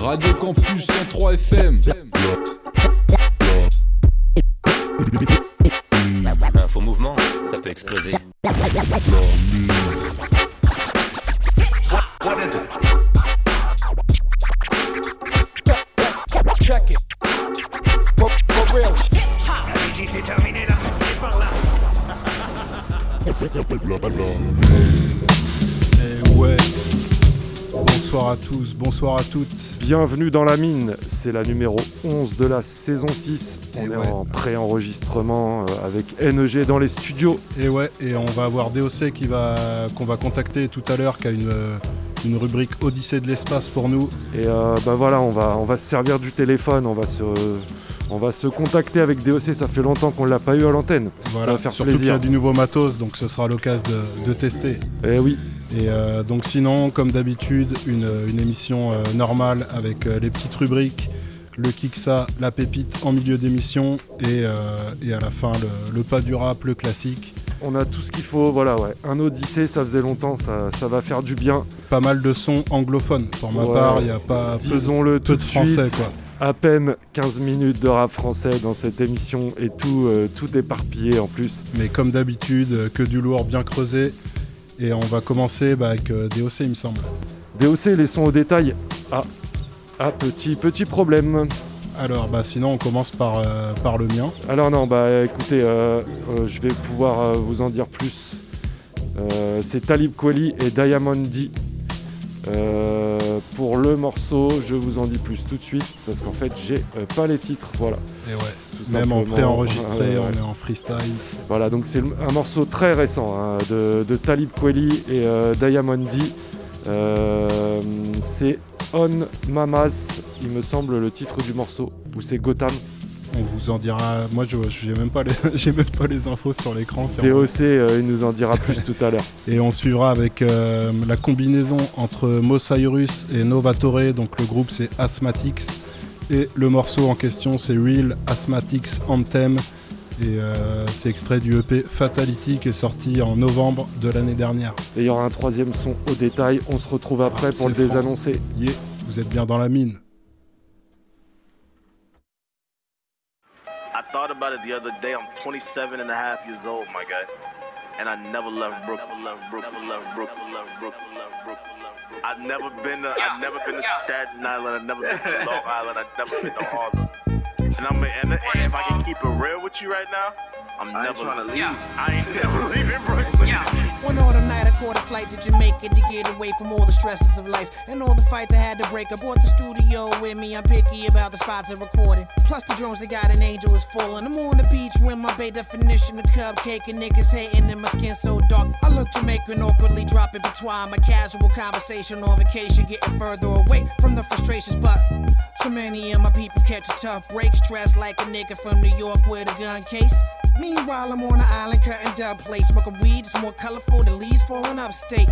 Radio Campus 103 FM. Un faux mouvement, ça peut exploser. Bonsoir à toutes. Bienvenue dans la mine, c'est la numéro 11 de la saison 6. On Et est ouais. en pré-enregistrement euh, avec NEG dans les studios. Et ouais, et on va avoir DOC qui va qu'on va contacter tout à l'heure, qui a une, euh, une rubrique Odyssée de l'espace pour nous. Et euh, bah voilà, on va, on va se servir du téléphone, on va se, on va se contacter avec DOC, ça fait longtemps qu'on l'a pas eu à l'antenne. Voilà, va faire surtout qu'il y plaisir. a du nouveau matos, donc ce sera l'occasion de, de tester. Et oui, Et euh, donc sinon, comme d'habitude, une, une émission euh, normale avec euh, les petites rubriques, le Kiksa, la pépite en milieu d'émission et, et à la fin le, le pas du rap, le classique. on a tout ce qu'il faut, voilà, ouais. Un Odyssée, ça faisait longtemps, ça, ça va faire du bien. Pas mal de sons anglophones. Pour ma Ouais. part, il n'y a pas peu tout de de français suite. quoi. À peine 15 minutes de rap français dans cette émission et tout, euh, tout éparpillé en plus. Mais comme d'habitude, euh, que du lourd bien creusé. Et on va commencer bah, avec euh, DOC, il me semble. DOC, les sons au détail. Ah, ah petit, petit problème. Alors, bah, sinon, on commence par, euh, par le mien. Alors non, bah écoutez, je vais pouvoir vous en dire plus. C'est Talib Kweli et Diamond D. Euh, pour le morceau, je vous en dis plus tout de suite parce qu'en fait, j'ai euh, pas les titres. Voilà. Et ouais, tout même en pré-enregistré, on est en freestyle. Voilà, donc c'est un morceau très récent hein, de, de Talib Kweli et euh, Diamond D. Euh, c'est On Mamas, il me semble, le titre du morceau, ou c'est Gotham. On vous en dira. Moi, je j'ai même, pas les- j'ai même pas les infos sur l'écran. DOC, euh, il nous en dira plus tout à l'heure. Et on suivra avec euh, la combinaison entre Mosyrus et Novatore. Donc, le groupe, c'est Asthmatics. Et le morceau en question, c'est Real Asthmatics Anthem. Et euh, c'est extrait du EP Fatality qui est sorti en novembre de l'année dernière. Et il y aura un troisième son au détail. On se retrouve après Ah, pour le franc. désannoncer. Yeah, vous êtes bien dans la mine. Thought about it the other day. I'm 27 and a half years old, my guy. And I never left Brooklyn. I've never been to. I've never been to Staten Island. I've never been to Long Island. I've never been to Harlem. And I'm and, and if I can keep it real with you right now, I'm never to leave. Yeah. I ain't never leaving Brooklyn. One autumn night, I caught a flight to Jamaica to get away from all the stresses of life and all the fights I had to break. I brought the studio with me. I'm picky about the spots I recorded. Plus the drones they got an angel is full, and I'm on the beach with my bay definition of cupcake and niggas hating and my skin so dark. I look Jamaican awkwardly dropping between my casual conversation on vacation, getting further away from the frustrations. But so many of my people catch a tough break, stressed like a nigga from New York with a gun case. Meanwhile, I'm on an island cutting dub plates, smoking weed. It's more colorful than leaves falling upstate.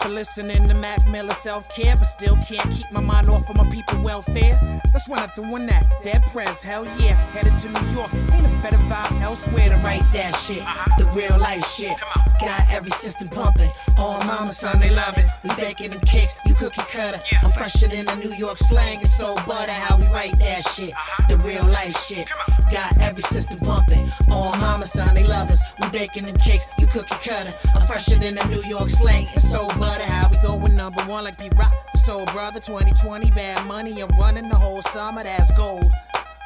But listening to Mac Miller self care, but still can't keep my mind off of my people welfare. That's when I threw in that dead prez, hell yeah. Headed to New York, ain't a better vibe elsewhere to write that shit. The real life shit. Got every system pumping. All mama, son, they love it. We baking them cakes, you cookie cutter. I'm fresher than the New York slang. It's so butter how we write that shit. The real life shit. Got every system pumping. All mama, son, they love us. We baking them cakes, you cookie cutter. I'm fresher than the New York slang. It's so butter how we going number one like Pete Rock. So brother, 2020 bad money. I'm running the whole summer. That's gold.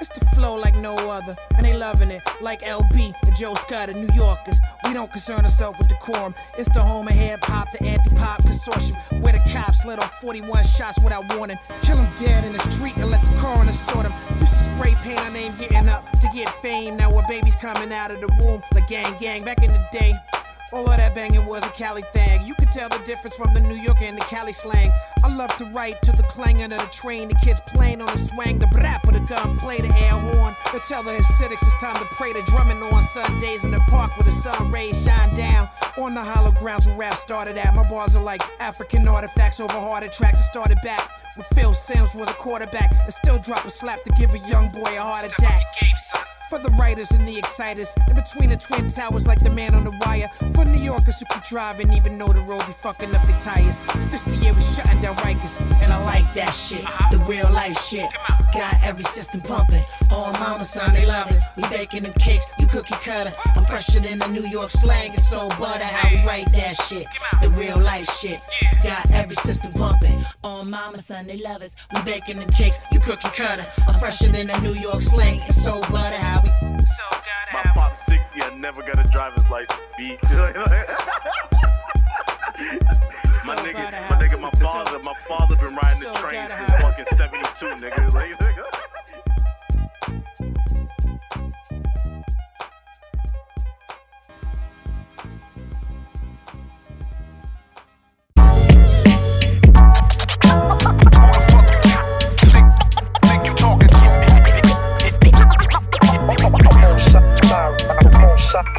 It's the flow like no other, and they loving it like LB and Joe Scott, New Yorkers. We don't concern ourselves with decorum. It's the home of hip hop, the anti-pop consortium, where the cops let off 41 shots without warning, kill 'em dead in the street and let the coroner sort 'em. Used to spray paint our name getting up to get fame. Now we're babies coming out of the womb like gang gang. Back in the day, all of that banging was a Cali thing. You could tell the difference from the New York and the Cali slang. I love to write to the clanging of the train, the kids playing on the swang, the brap of the gun, play the air horn. They tell the Hasidics it's time to pray. The drumming on Sundays in the park where the sun rays shine down. On the hollow grounds where rap started at. My bars are like African artifacts over harder tracks. It started back when Phil Simms was a quarterback and still drop a slap to give a young boy a heart attack. For the writers and the exciters, in between the twin towers, like the man on the wire. For New Yorkers who keep driving, even though the road be fucking up their tires. This the year we shutting down Rikers, and I like that shit. The real life shit. Got every system pumping. All mama son, they love it. We baking them cakes, you cookie cutter. I'm fresher than the New York slang, it's so butter. How we write that shit. The real life shit. Got every system pumping. All mama son, they love us. We baking them cakes, you cookie cutter. I'm fresher than the New York slang, it's so butter. How we so My pop's 60, I never got a driver's license. B. my nigga, my nigga, my father, my father been riding the train since fucking 72, nigga. Like, We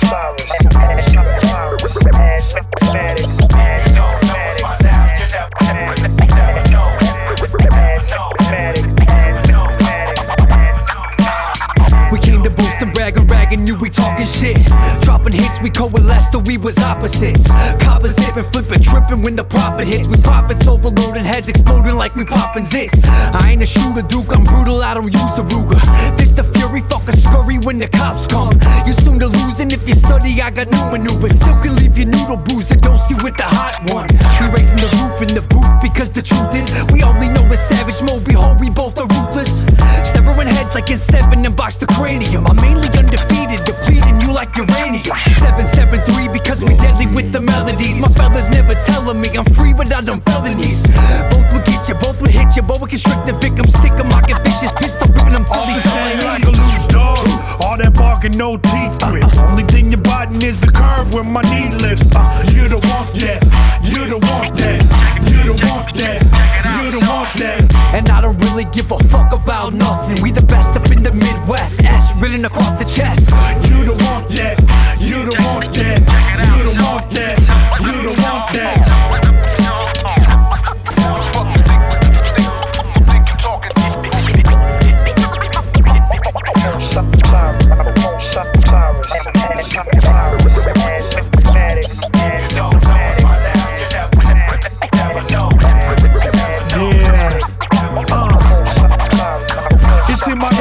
we talking shit. Dropping hits, we coalesced, though we was opposites. Coppers zipping, flipping, tripping when the profit hits. We profits overloading, heads exploding like we popping zits. I ain't a shooter, Duke, I'm brutal, I don't use a Ruger. This the fury, fuck a scurry when the cops come. You soon to losing if you study, I got new maneuvers. Still can leave your noodle bruiser, don't see with the hot one. We raising the roof in the booth because the truth is, we only know the savage mode. Behold, we both are ruthless. Heads like in seven and box the cranium. I'm mainly undefeated, depleting you like uranium. 773 because we deadly with the melodies. My fellas never telling me I'm free without them felonies. Both would get you, both would hit you, both would constrict the victim. Sick of my vicious pistol ripping them till he Hang like a loose dog. All that barking, no teeth grit. Only thing you're biting is the curb where my knee lifts. Uh, you don't want that. You don't want that. You don't want that. You don't want that. Give a fuck about nothing. We the best up in the Midwest. S written across the chest.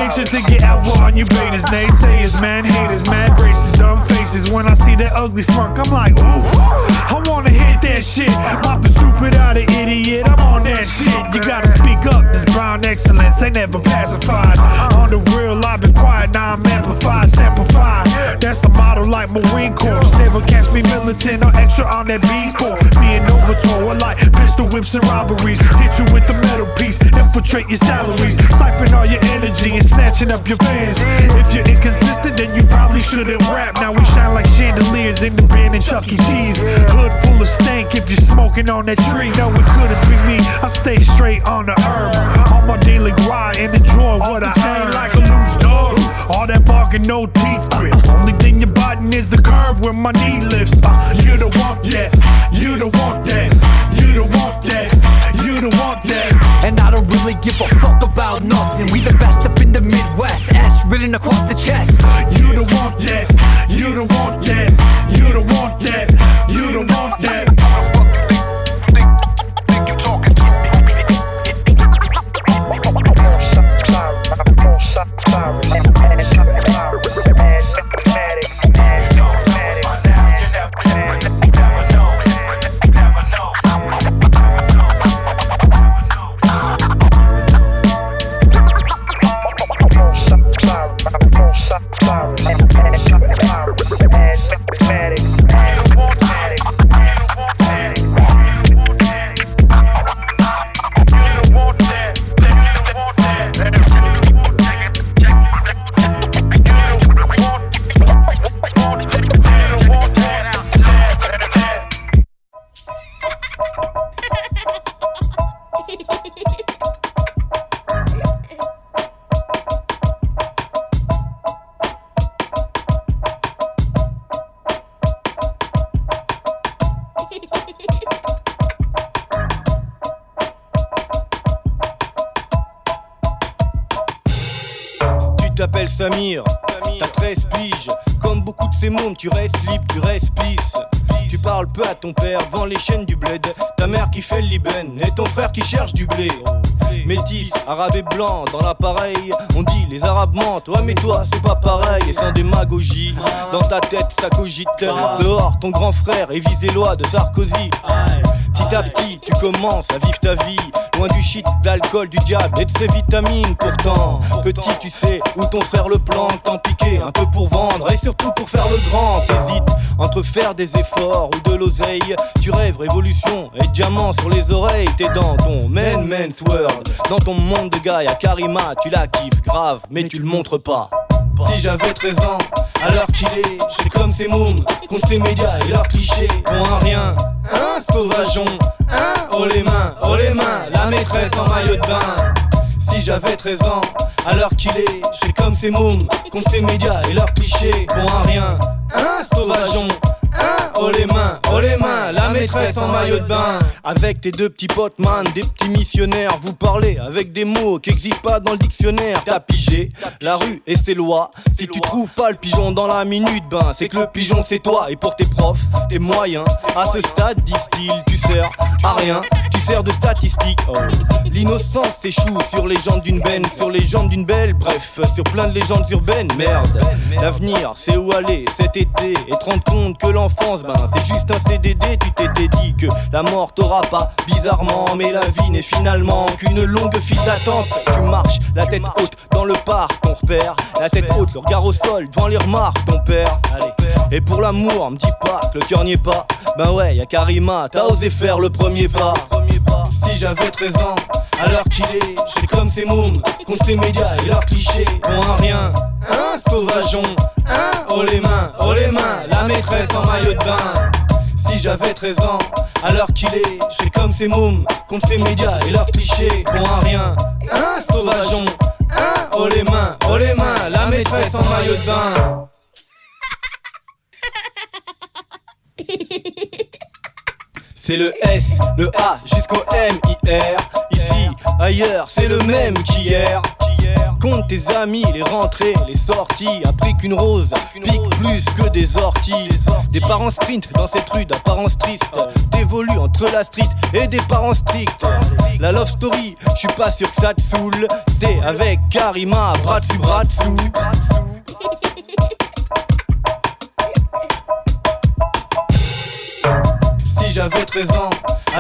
Nature to get out on you betas, naysayers, man haters, mad racist, dumb faces. When I see that ugly smirk, I'm like, ooh, wanna hit that shit. Pop the stupid out of idiot, I'm on that shit. You gotta speak up, this brown excellence ain't never pacified. On the real, I've been quiet, now I'm amplified, simplified. That's the model like Marine Corps. Never catch me militant or extra on that B Corps. Being overtold, like pistol whips and robberies. Hit you with the metal piece, infiltrate your salaries, siphon all your energy and snatching up your fans. If you're inconsistent, then you probably shouldn't rap. Now we shine like chandeliers in the band and Chuck E. Cheese. Hood full of stank if you're smoking on that tree. No, it couldn't be me. I stay straight on the herb. On my daily grind and enjoy what I earn. like a loose dog. All that barking, no teeth grit. Only thing you're biting is the curb where my knee lifts. Uh, you don't want that. You don't want that. You don't want that. You don't want that. And I don't really give a fuck about nothing. We the best up in the Midwest. S written across the Samir, t'as 13 piges. Comme beaucoup de ces mômes, tu restes libre, tu restes pisse. Tu parles peu à ton père, vends les chaînes du bled. Ta mère qui fait le Liben et ton frère qui cherche du blé. Métis, arabe et blanc, dans l'appareil, on dit les arabes mentent. Ouais, mais toi, c'est pas pareil, et sans démagogie. Dans ta tête, ça cogite. Dehors, ton grand frère est visé loi de Sarkozy. Petit à petit, tu commences à vivre ta vie. Loin du shit, de l'alcool, du diable et de ses vitamines. Pourtant, petit, tu sais où ton frère le plante. T'en piquer un peu pour vendre et surtout pour faire le grand. T'hésites entre faire des efforts ou de l'oseille. Tu rêves révolution et diamants sur les oreilles. T'es dans ton man man's world. Dans ton monde de gars, y'a Karima, tu la kiffes grave, mais tu le montres pas. Si j'avais 13 ans, l'heure qu'il est, j'étais comme ces mômes, contre ces médias et leurs clichés. Bon, un rien, un sauvageon, un oh les mains, oh les mains, la maîtresse en maillot de bain. Si j'avais 13 ans, l'heure qu'il est, j'étais comme ces mômes, contre ces médias et leurs clichés. Bon, un rien, un sauvageon, un oh les mains, oh les mains, la maîtresse en maillot de bain. Avec tes deux petits potes, man, des petits missionnaires, vous parlez avec des mots qui existent pas dans le dictionnaire. T'as pigé la rue et ses lois. Si tu trouves pas le pigeon dans la minute, ben c'est que le pigeon c'est toi. Et pour tes profs, tes moyens, à ce stade, disent-ils, tu sers à rien, tu sers de statistique. Oh. L'innocence s'échoue sur les jambes d'une benne, sur les jambes d'une belle, bref, sur plein de légendes urbaines. Merde, l'avenir c'est où aller cet été et te rendre compte que ben c'est juste un CDD. Tu t'étais dit que la mort t'aura pas bizarrement, mais la vie n'est finalement qu'une longue file d'attente. Tu marches, la tête haute dans le parc, ton repère, la tête haute, le regard au sol, devant les remarques, ton père. Allez. Et pour l'amour, me dis pas que le cœur n'y est pas. Ben ouais, y'a Karima, t'as osé faire le premier pas. Si j'avais 13 ans, l'heure qu'il est, j'étais comme ces mômes, contre ces médias et leurs clichés. Bon, un rien, un sauvageon, un oh les mains, oh les mains, la maîtresse en maillot de bain. Si j'avais 13 ans, l'heure qu'il est, j'étais comme ces mômes, contre ces médias et leurs clichés. Bon, un rien, un sauvageon, un oh les mains, oh les mains, la maîtresse en maillot de bain. C'est le S, le A jusqu'au M, I, R. Ici, ailleurs, c'est le même qu'hier. Compte tes amis, les rentrées, les sorties. Appris qu'une rose pique plus que des orties. Des parents sprint dans cette rue d'apparence triste. T'évolues entre la street et des parents stricts. La love story, je suis pas sûr que ça te saoule. T'es avec Karima, bras dessus, bras dessous. j'avais 13 ans,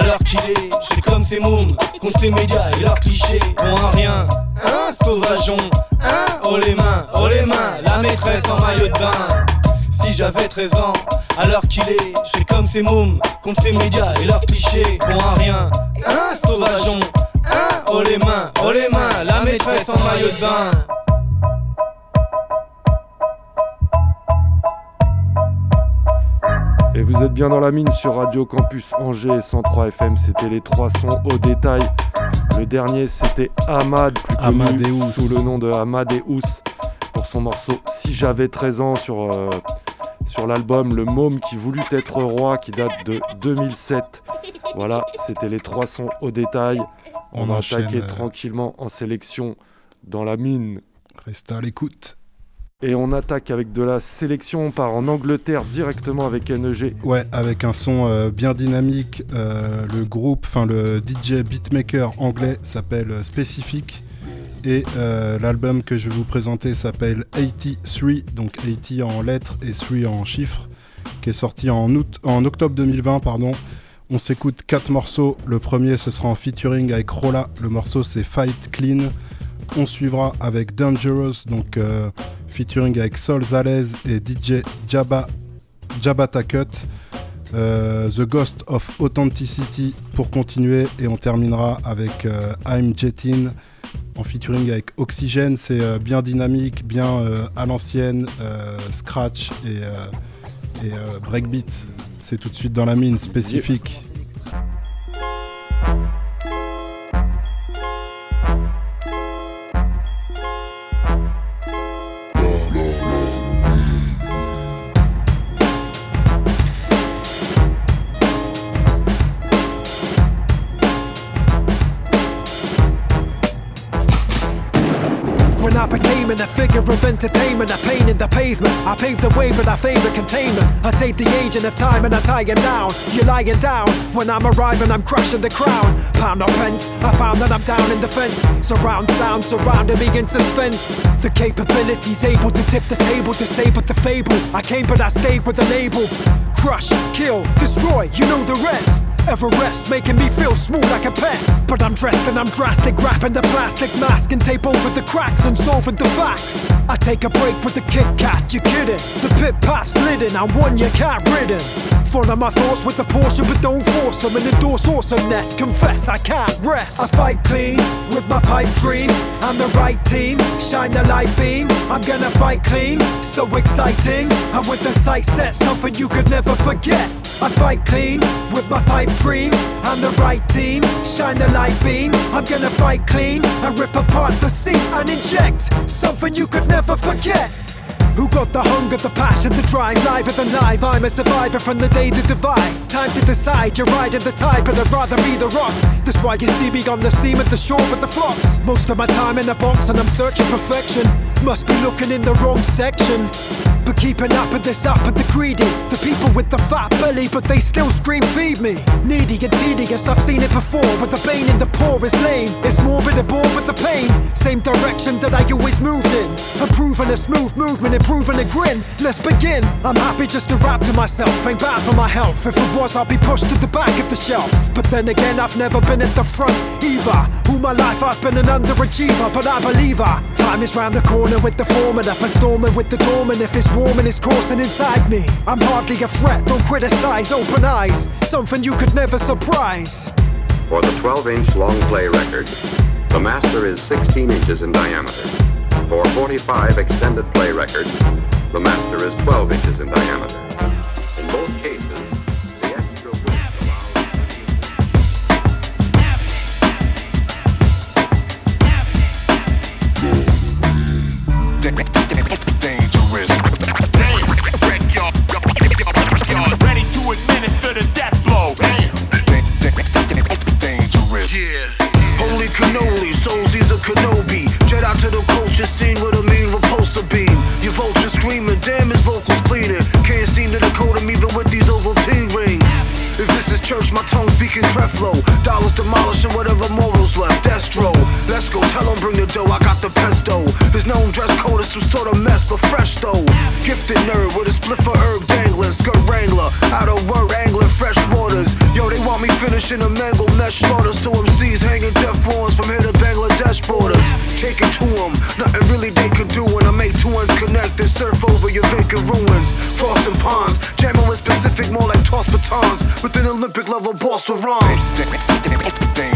l'heure qu'il est, j'étais comme ces mômes, contre ces médias et leurs clichés. Bon, un rien, un sauvageon, un oh les mains, oh les mains, la maîtresse en maillot de bain. Si j'avais 13 ans, l'heure qu'il est, j'étais comme ces mômes, contre ces médias et leurs clichés. Bon, un rien, un sauvageon, un oh les mains, oh les mains, la maîtresse en maillot de bain. Et vous êtes bien dans la mine sur Radio Campus Angers 103 FM. C'était les trois sons au détail. Le dernier, c'était Ahmad, plus Amadeus. sous le nom de Amadeus, pour son morceau Si j'avais 13 ans sur, euh, sur l'album Le Môme qui voulut être roi, qui date de 2007. Voilà, c'était les trois sons au détail. On, On va attaquer euh, tranquillement en sélection dans la mine. Restez à l'écoute. Et on attaque avec de la sélection. On part en Angleterre directement avec NEG. Ouais, avec un son euh, bien dynamique. euh, le groupe, enfin le DJ beatmaker anglais s'appelle euh, Specific. Et l'album que je vais vous présenter s'appelle 83, donc 80 en lettres et 3 en chiffres, qui est sorti en, août, en octobre 2020. Pardon. On s'écoute quatre morceaux. Le premier, ce sera en featuring avec Rolla. Le morceau, c'est Fight Clean. On suivra avec Dangerous, donc featuring avec Sol Zalez et DJ Jabba, Jabba. Euh, The Ghost of Authenticity pour continuer et on terminera avec euh, I'm Jetin en featuring avec Oxygène. C'est euh, bien dynamique, bien à l'ancienne, scratch et, breakbeat. C'est tout de suite dans la mine spécifique. Figure of entertainment, a pain in the pavement. I paved the way, but I favorite containment. I take the agent of time and I tie it down. You're lying down when I'm arriving, I'm crushing the crown. Pound of pence, I found that I'm down in defense. Surround sound surrounding me in suspense. The capabilities able to tip the table, disable the fable. I came, but I stayed with the label. Crush, kill, destroy, you know the rest. Everest making me feel smooth like a pest. But I'm dressed and I'm drastic, wrapping the plastic mask and tape over the cracks and solving the facts. I take a break with the Kit Kat, you kidding? The pit pass slidden, I'm one you can't ridden. Follow my thoughts with a portion, but don't force them and endorse awesomeness. Confess, I can't rest. I fight clean with my pipe dream. I'm the right team, shine the light beam. I'm gonna fight clean, so exciting. I'm with the sight set, something you could never forget. I fight clean with my pipe dream. I'm the right team, shine the light beam. I'm gonna fight clean and rip apart the scene and inject something you could never forget. Who got the hunger, the passion to drive live than live? I'm a survivor from the day to divide. Time to decide, you're riding the tide, but I'd rather be the rocks. That's why you see me on the seam at the shore with the flocks. Most of my time in a box and I'm searching perfection. Must be looking in the wrong section. But keeping up with this up at the greedy. The people with the fat belly, but they still scream, feed me. Needy and tedious, I've seen it before. With the pain in the poorest lane. It's morbid and bored with the pain. Same direction that I always moved in. Improving a smooth movement, improving a grin. Let's begin. I'm happy just to rap to myself. Ain't bad for my health. If it was, I'd be pushed to the back of the shelf. But then again, I've never been at the front either. All my life I've been an underachiever, but I believe her. Time is round the corner with the formula for storming with the dormant. If it's warm and it's coursing inside me, I'm hardly a threat. Don't criticize, open eyes. Something you could never surprise. For the 12 inch long play record, the master is 16 inches in diameter. For 45 extended play records, the master is 12 inches in diameter. In both cases, I got the pesto. His known dress code is some sort of mess, but fresh though. Gifted nerd with a split for herb dangling. Skirt wrangler. Out of word angling fresh waters. Yo, they want me finishing a mango mesh slaughter. So MCs hanging death warrants from here to Bangladesh borders. Take it to them. Nothing really they can do when I make two ends connect and surf over your vacant ruins. Frost and ponds. Jamming with Specifik, more like toss batons. With an Olympic level boss with rhymes.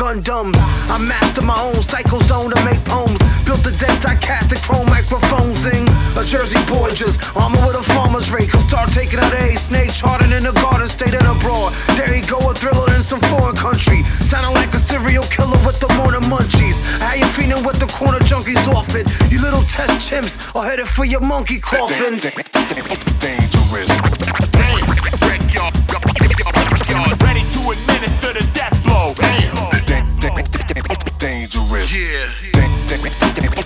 Silver. I master my own cycle zone to make poems. Built a deck, I cast the chrome microphone zing. A Jersey boy just armor with a farmer's rake. Start taking out a snake, charting in the garden, state and abroad. There he go, a thriller in some foreign country. Sounding like a serial killer with the morning munchies. How you feeling with the corner junkies off it? You little test chimps are headed for your monkey coffins. Dangerous. Yeah.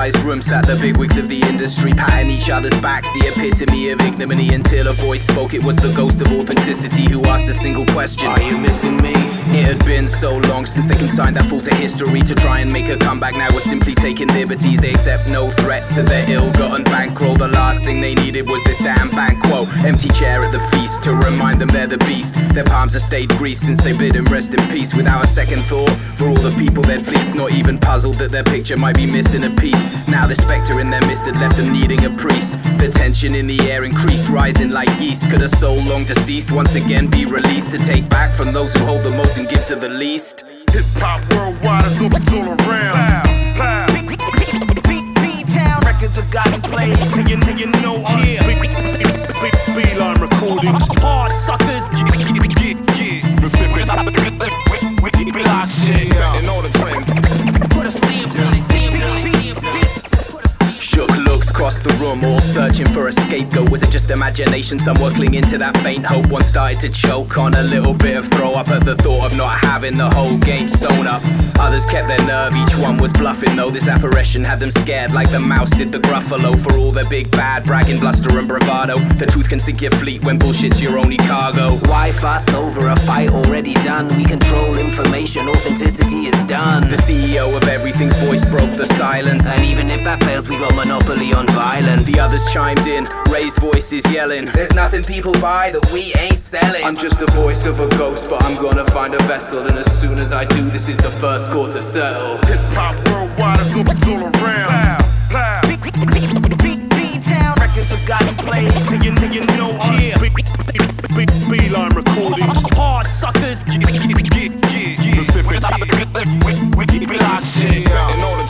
Sanitized room sat the bigwigs of the industry, patting each other's backs, the epitome of ignominy until a voice spoke. It was the ghost of authenticity who asked a single question Are you missing me? It had been so long since they consigned that fool to history to try and make a comeback. Now we're simply taking liberties. They accept no threat to their ill gotten bankroll. The last thing they needed was this damn banquo. Empty chair at the feast to remind them they're the beast. Their palms have stayed greased since they bid him rest in peace without a second thought for all the people they'd fleeced. Not even puzzled that their picture might be missing a piece. Now the spectre in their midst had left them needing a priest. The tension in the air increased, rising like yeast. Could a soul long deceased once again be released to take back from those who hold the most and give to the least? Hip hop worldwide is all, it's all around. Pow, B-Town records have gotten played. Nigga, nigga, know us. Beeline recordings. Hard suckers. The room, all searching for a scapegoat. Was it just imagination? Some were clinging to that faint hope. One started to choke on a little bit of throw up at the thought of not having the whole game sewn up. Others kept their nerve, each one was bluffing though. This apparition had them scared like the mouse did the gruffalo. For all their big bad bragging, bluster, and bravado. The truth can sink your fleet when bullshit's your only cargo. Why fuss over a fight already done? We control information, authenticity is done. The CEO of everything's voice broke the silence. And even if that fails, we got monopoly on violence. The others chimed in, raised voices yelling. There's nothing people buy that we ain't selling. I'm just the voice of a ghost, but I'm gonna find a vessel. And as soon as I do, this is the first score to settle. Hip hop worldwide is all, it's all around. Pow, B-Town records have gotten played. Nigga, nigga, know us. Beeline recordings. Hard suckers. Pacific. Block shit. And all the trends. Put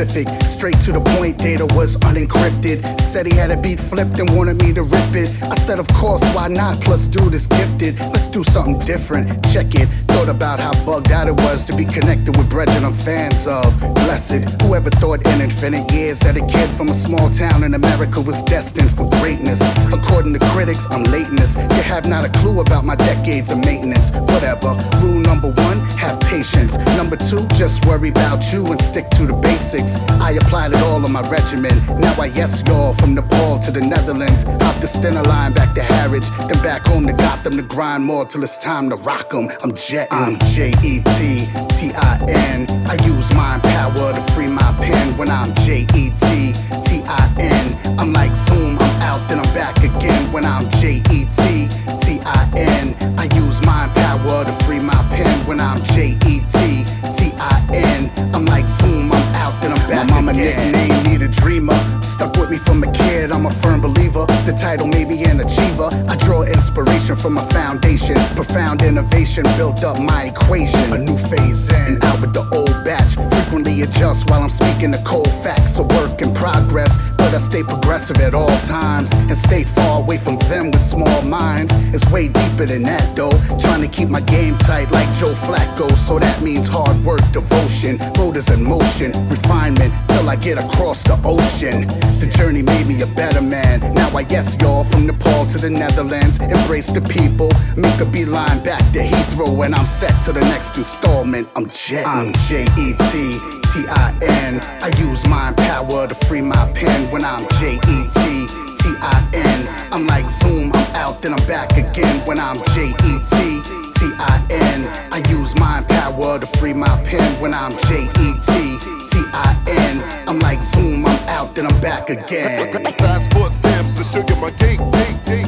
Specifik, straight to the point. Data was unencrypted. Said he had a beat flipped and wanted me to rip it. I said, of course, why not? Plus, dude is gifted. Let's do something different. Check it. Thought about how bugged out it was to be connected with brethren I'm fans of. Blessed. Whoever thought in infinite years that a kid from a small town in America was destined for greatness. According to critics, I'm lateness. They have not a clue about my decades of maintenance. Whatever. Rule number one, have patience. Number two, just worry about you and stick to the basics. I applied it all on my regimen. Now I yes y'all from Nepal to the Netherlands. Hop the Stena line back to Harwich, then back home to Gotham to grind more till it's time to rock 'em. I'm jetting. I'm J E T T I N. I use mind power to free my pen when I'm J E T T I N. I'm like Zoom, I'm out, then I'm back again when I'm J E T T I N. I use mind power to free my pen when I'm J E T T I N. I'm like Zoom, I'm out, then I'm back My mama again. nicknamed me the dreamer. Stuck with me from a kid, I'm a firm believer. The title made me an achiever. I draw inspiration from my foundation. Profound innovation built up my equation. A new phase in, and out with the old batch. Frequently adjust while I'm speaking the cold facts. A work in progress, but I stay progressive at all times. And stay far away from them with small minds. It's way deeper than that though. Trying to keep my game tight like Joe Flacco. So that means hard work, devotion, motors in motion, refinement till I get across the ocean. The journey made me a better man. Now I yes y'all from Nepal to the Netherlands. Embrace the people, make a beeline back to Heathrow, and I'm set to the next installment. I'm jetting. I'm J E T T I N. I use mind power to free my pen when I'm J E T T I N. I'm like Zoom, I'm out, then I'm back again when I'm J E T T I N. I use mind power to free my pen when I'm J E T T I N. I'm like Zoom, I'm out, then I'm back again. Passport stamps to my cake, cake.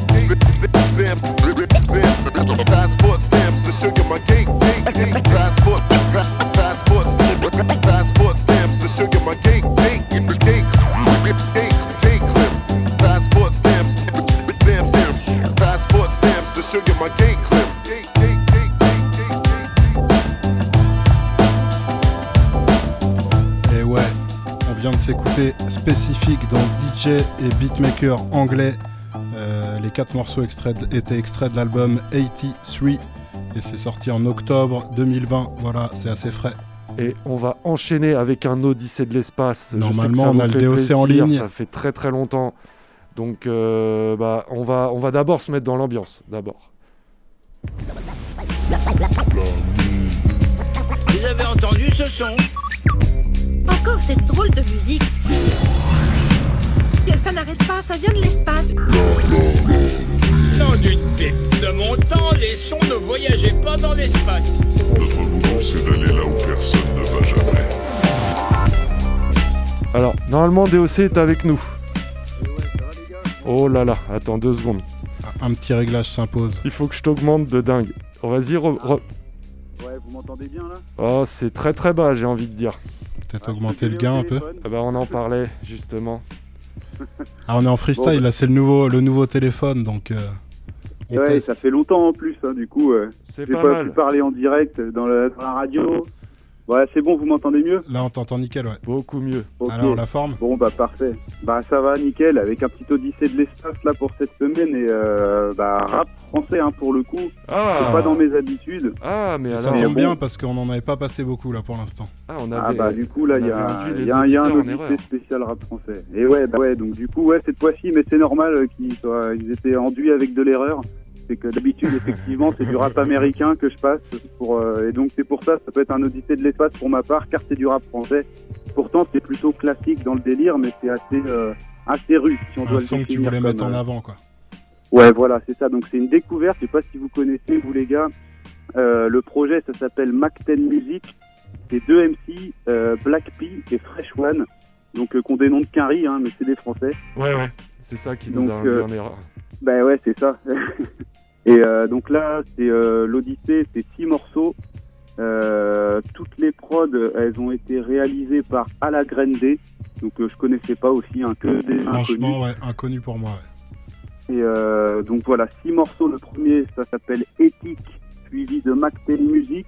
Them, them, passport stamps to show sugar my cake. Passport, passport, Et eh ouais, on vient de s'écouter spécifique donc DJ et beatmaker anglais. Euh, les quatre morceaux extraits étaient extraits de l'album 83 et c'est sorti en octobre 2020. Voilà, c'est assez frais. Et on va enchaîner avec un Odyssée de l'espace. Normalement, on a le DOC en ligne. Ça fait très très longtemps. Donc, euh, bah, on va, on va d'abord se mettre dans l'ambiance, d'abord. Vous avez entendu ce son Encore cette drôle de musique. Ça n'arrête pas, ça vient de l'espace. Dans d'une pipe de mon temps, les sons ne voyageaient pas dans l'espace. Notre mouvement, c'est d'aller là où personne ne va jamais. Alors, normalement, DOC est avec nous. Oh là là, attends deux secondes. Un petit réglage s'impose. Il faut que je t'augmente de dingue. Vas-y, re- re- Ouais, vous m'entendez bien là? Oh, c'est très très bas, j'ai envie de dire. Peut-être augmenter le gain un peu. Ah bah, on en parlait justement. Ah, on est en freestyle, Bon, bah. là c'est le nouveau, le nouveau téléphone donc. euh, Ouais, ça fait longtemps en plus, hein, du coup. euh, C'est pas pas mal. pu parler en direct dans la, dans la radio. Ouais, c'est bon, vous m'entendez mieux Là on t'entend nickel, ouais. Beaucoup mieux. Alors la forme Bon, bah parfait. Bah ça va, nickel, avec un petit odyssée de l'espace là pour cette semaine et euh, bah rap français hein, pour le coup. Ah. C'est pas dans mes habitudes. Ah, mais Et ça alors. tombe bon. bien parce qu'on en avait pas passé beaucoup là pour l'instant. Ah, on Ah avait. bah du coup là il y a, y a un- y a odyssée spécial rap français. Et ouais, bah ouais, donc du coup ouais cette fois-ci, mais c'est normal euh, qu'ils soient, ils étaient enduits avec de l'erreur. C'est que d'habitude effectivement c'est du rap américain que je passe pour euh, et donc c'est pour ça ça peut être un odyssée de l'espace pour ma part car c'est du rap français. Pourtant c'est plutôt classique dans le délire mais c'est assez euh, assez rude si on doit Un le son que tu voulais comme, mettre en euh, avant quoi. Ouais, voilà, c'est ça. Donc c'est une découverte. Je sais pas si vous connaissez, vous les gars. Euh, le projet, ça s'appelle Mac 10 Music. C'est deux MC, euh, Black P et Fresh One. Donc euh, noms de Quinry, hein, mais c'est des Français. Ouais, ouais. C'est ça qui nous Donc, a euh, en erreur. Ben ouais, c'est ça. et euh, donc là, c'est euh, l'Odyssée, c'est six morceaux. Euh, toutes les prods, elles ont été réalisées par Ala Grande. Donc je connaissais pas aussi, hein, que des inconnus. Franchement, ouais, inconnu pour moi. ouais. Et donc voilà, six morceaux. Le premier, ça s'appelle Éthique, suivi de Mactel Music.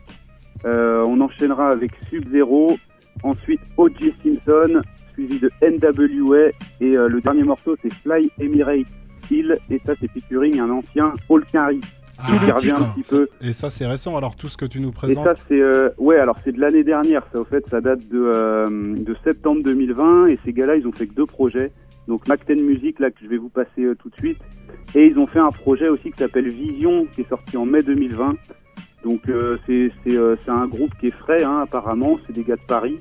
On enchaînera avec Sub-Zero, ensuite O.J. Simpson, suivi de NWA. Et euh, le dernier morceau, c'est Fly Emirates Hill. Et ça, c'est featuring un ancien Paul Carey. Ah, qui revient un petit peu. Et ça c'est récent alors tout ce que tu nous Et présentes. ça, c'est euh, ouais, alors c'est de l'année dernière. Ça, au fait, ça date de, euh, de septembre 2020. Et ces gars-là, ils ont fait que deux projets. Donc Macten Music, là, que je vais vous passer euh, tout de suite. Et ils ont fait un projet aussi qui s'appelle Vision, qui est sorti en mai 2020. Donc c'est euh, c'est un groupe qui est frais, hein, apparemment. C'est des gars de Paris.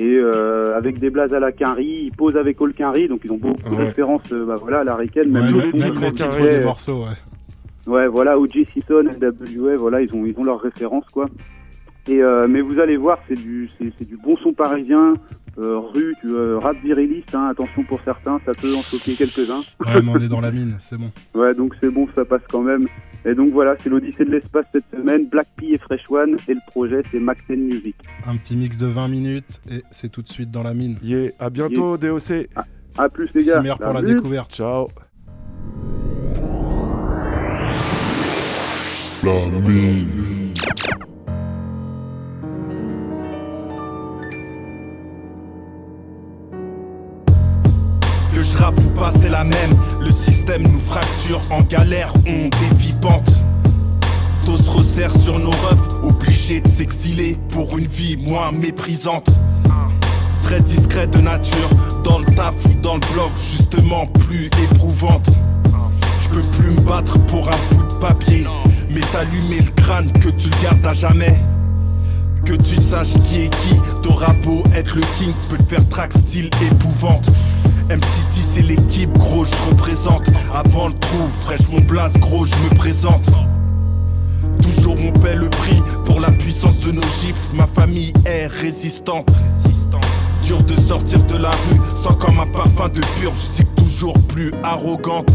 Et euh, avec des blazes à la Quinry, ils posent avec All Quinry, donc ils ont beaucoup de Ouais. références euh, bah, voilà, à la Riken. Ouais, Même même le titre, des morceaux, ouais. Ouais, voilà, OG Season, NWA, voilà, ils ont, ils ont leurs références, quoi. Et, euh, mais vous allez voir, c'est du, c'est, c'est du bon son parisien, euh, rue, du euh, rap viriliste, hein, attention pour certains, ça peut en choquer quelques-uns. Ouais, mais on est dans la mine, c'est bon. Ouais, donc c'est bon, ça passe quand même. Et donc voilà, c'est l'Odyssée de l'espace cette semaine, Black Pea et Fresh One, et le projet c'est Max 10 Music. Un petit mix de 20 minutes et c'est tout de suite dans la mine. Yeah, à bientôt DOC. À plus les gars. Cimer pour la découverte. Ciao. La mine. Que je rappe ou pas, c'est la même. Le système nous fracture en galère, on dévie pente. Tous se resserre sur nos refs, obligés de s'exiler pour une vie moins méprisante. Très discret de nature, dans le taf ou dans le bloc, justement plus éprouvante. Je peux plus me battre pour un bout de papier, mais t'allumer le crâne que tu gardes à jamais. Que tu saches qui est qui, t'auras beau être le king, peut te faire track style épouvante. MCT c'est l'équipe, gros je représente. Avant le trou, fraîche mon blase, gros je me présente. Toujours on paie le prix pour la puissance de nos gifles. Ma famille est résistante. Dur de sortir de la rue sans comme un parfum de purge, c'est toujours plus arrogante.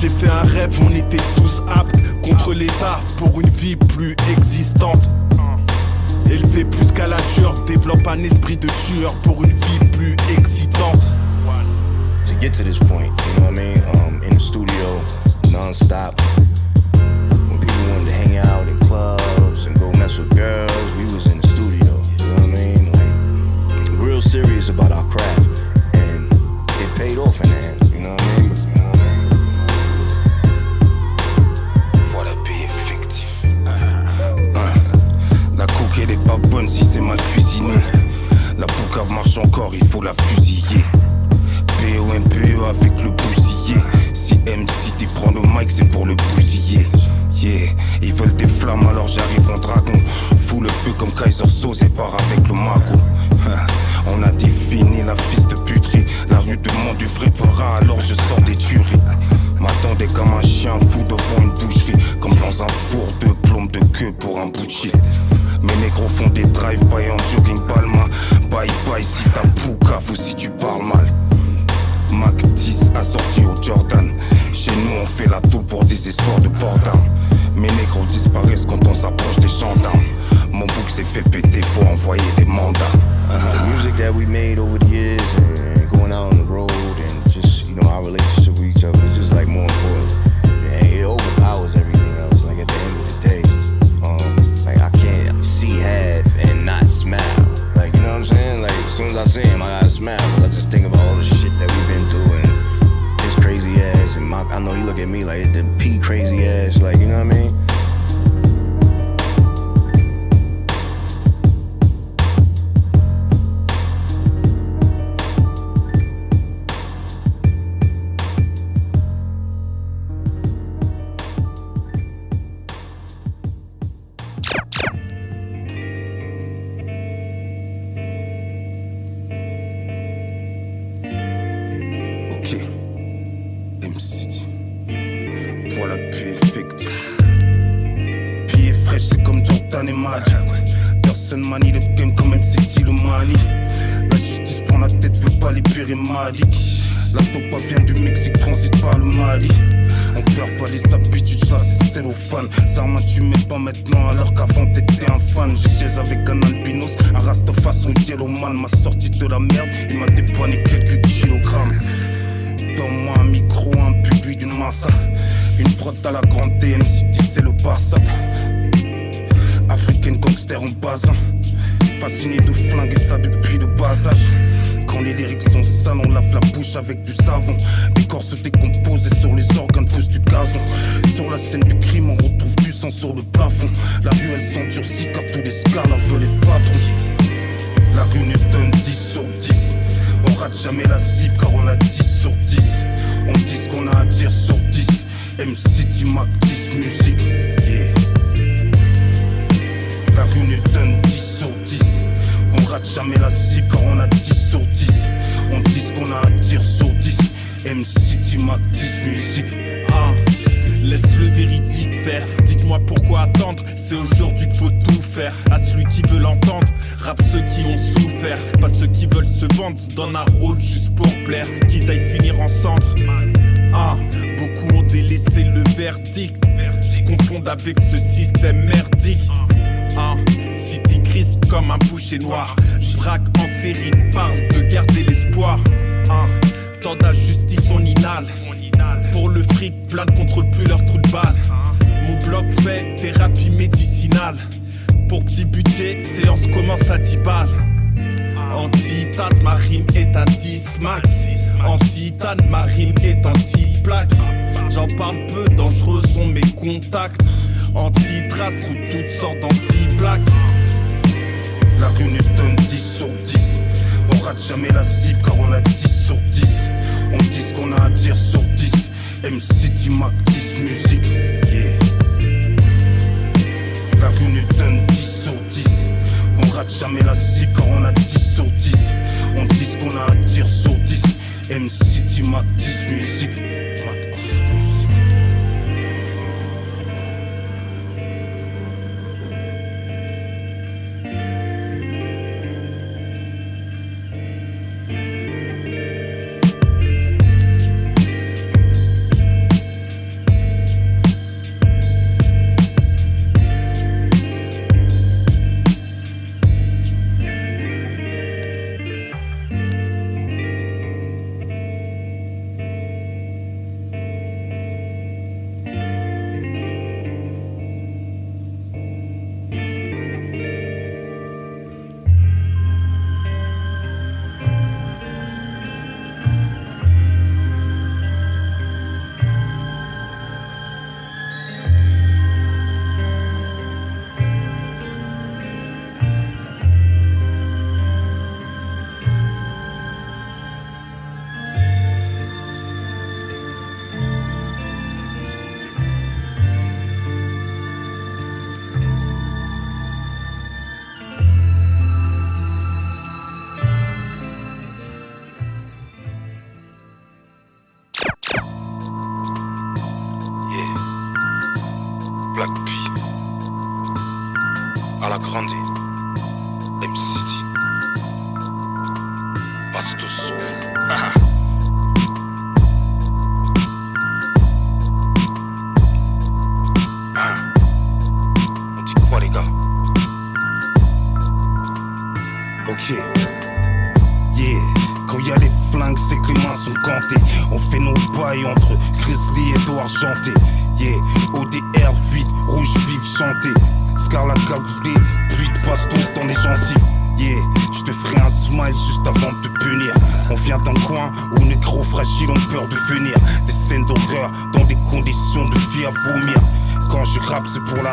J'ai fait un rêve, on était tous aptes contre l'état pour une vie plus existante. Élevé plus qu'à la turque, développe un esprit de tueur pour une vie plus excitante. to get to this point. You know what I mean? Um, in the studio, nonstop. When people wanted to hang out in clubs and go mess with girls, we was in the studio. You know what I mean? Like real serious about our craft, and it paid off in the end. You know what I mean? La coquette est pas bonne si c'est mal cuisiné. La boucave marche encore, il faut la fusiller. POMPE avec le bousiller. Si MC prend le mic, c'est pour le bousiller. Yeah, ils veulent des flammes, alors j'arrive en dragon. Fous le feu comme Kaiser Soze et part avec le mago. On a défini la fils de puterie. La rue demande du vrai pera, alors je sors des tueries. M'attendais comme un chien fou devant une boucherie. Comme dans un four de plombes de queue pour un bout de shit. Mes négros font des drive-by en jogging palma. Bye bye si t'as poucave ou si tu parles mal. Mac 10 assorti au Jordan. Chez nous, on fait la pour des histoires de Mes négros disparaissent quand on s'approche des gendarmes. Mon bouc s'est fait péter, faut envoyer des mandats. Music that we made over the years and going out on the road and just, you know, our relationship with each other is just like more important. And it overpowers everything else. Like at the end of the day, um, like I can't see half and not smile. Like, you know what I'm saying? Like, as soon as I see him, I gotta smile. I know he look at me like, the P crazy ass. Like, you know what I mean? Jamais la cible car on a 10 sur 10. On dit ce qu'on a à dire sur 10. M-City, Mac 10, musique. Yeah. La rue nous donne 10 sur 10. On rate jamais la cible car on a 10 sur 10. On dit ce qu'on a à dire sur 10. M-City, Mac 10, musique. Mac 10, musique.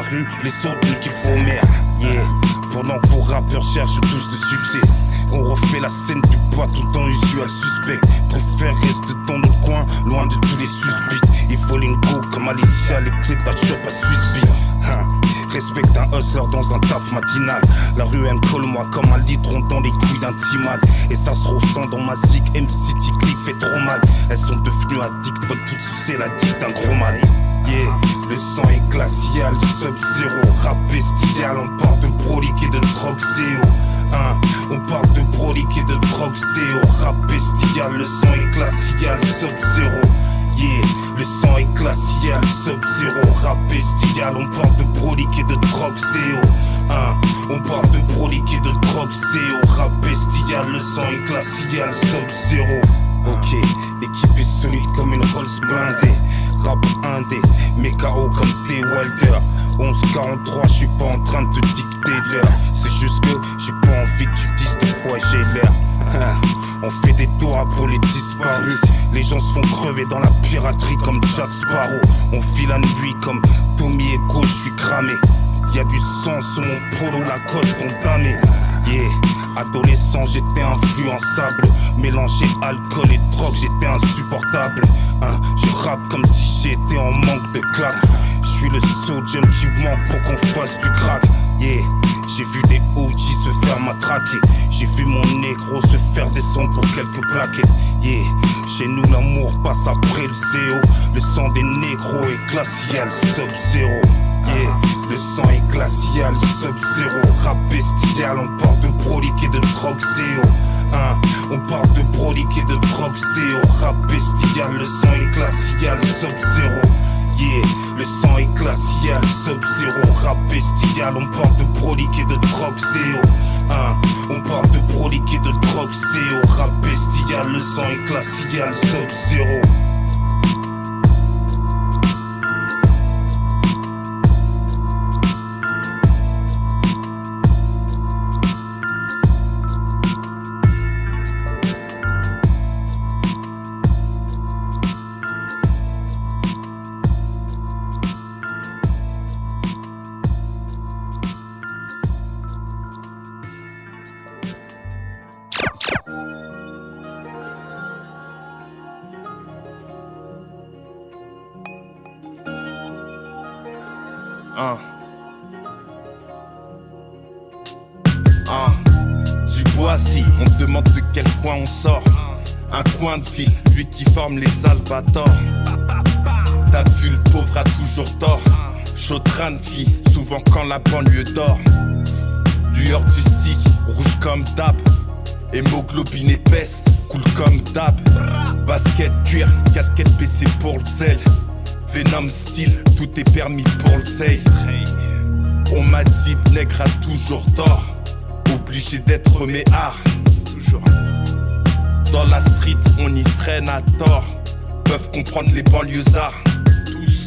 Rue, les autres qui vomir. Yeah, pendant que vos rappeurs cherchent tous de succès. On refait la scène du bois tout en usual suspect. Préfère rester dans notre coin, loin de tous les suspects. Il faut une go comme Alicia, les clés de la shop à Suisse Hein. Respecte un hustler dans un taf matinal. La rue aime colle-moi comme un litron dans les couilles d'un timal. Et ça se ressent dans ma zig. MCT click fait trop mal. Elles sont devenues addictes, veulent toutes sucer la dite d'un gros mal. Yeah, le sang est glacial, sub-zéro, rap bestial. On parle de brolique et de drogue zéro. Hein, on parle de brolique et de drogue zéro. Rap le sang est glacial, sub-zéro. Yeah, le sang est glacial, sub-zéro, rap bestial. On parle de brolique et de drogue zéro. Hein, on parle de brolique et de drogue zéro. Rap le sang est glacial, sub-zéro. Ok, l'équipe est solide comme une Rolls blindée. Rap indé, mais comme T. Wilder. 11-43, je suis pas en train de te dicter l'heure. C'est juste que j'ai pas envie que tu dises de quoi j'ai l'air. On fait des tours pour les disparus. Les gens se font crever dans la piraterie comme Jack Sparrow. On file la nuit comme Tommy Echo, je suis cramé. Y a du sang sur mon polo, la coche condamné. Yeah, adolescent, j'étais influençable. Mélangé alcool et drogue, j'étais insupportable. Hein, je rappe comme si j'étais en manque de claque. Je suis le sodium qui manque pour qu'on fasse du crack. Yeah, j'ai vu des OG se faire matraquer. J'ai vu mon négro se faire descendre pour quelques plaquettes. Yeah, chez nous l'amour passe après le CO. Le sang des négros est glacial, sub-zéro. Yeah, le sang est glacial, sub-zéro. Rap bestial, on parle de brolique et de drogue zéro. Hein, on parle de brolique et de drogue zéro. Rap bestial, le sang est glacial, sub-zéro. Yeah, le sang est glacial, sub-zéro, rap bestial. On parle de brolique et de drogue zéro. Hein, on parle de brolique et de drogue zéro. Rap bestial, le sang est glacial, sub-zéro. Albators. T'as vu, le pauvre a toujours tort. Chaudran vie, souvent quand la banlieue dort. Lueur du stick, rouge comme d'hab. Hémoglobine épaisse, cool comme d'hab. Basket cuir, casquette baissée pour le sel. Venom style, tout est permis pour le sey. On m'a dit nègre a toujours tort. Obligé d'être méhard. Toujours. Dans la street, on y traîne à tort. Peuvent comprendre les banlieusards. Tous.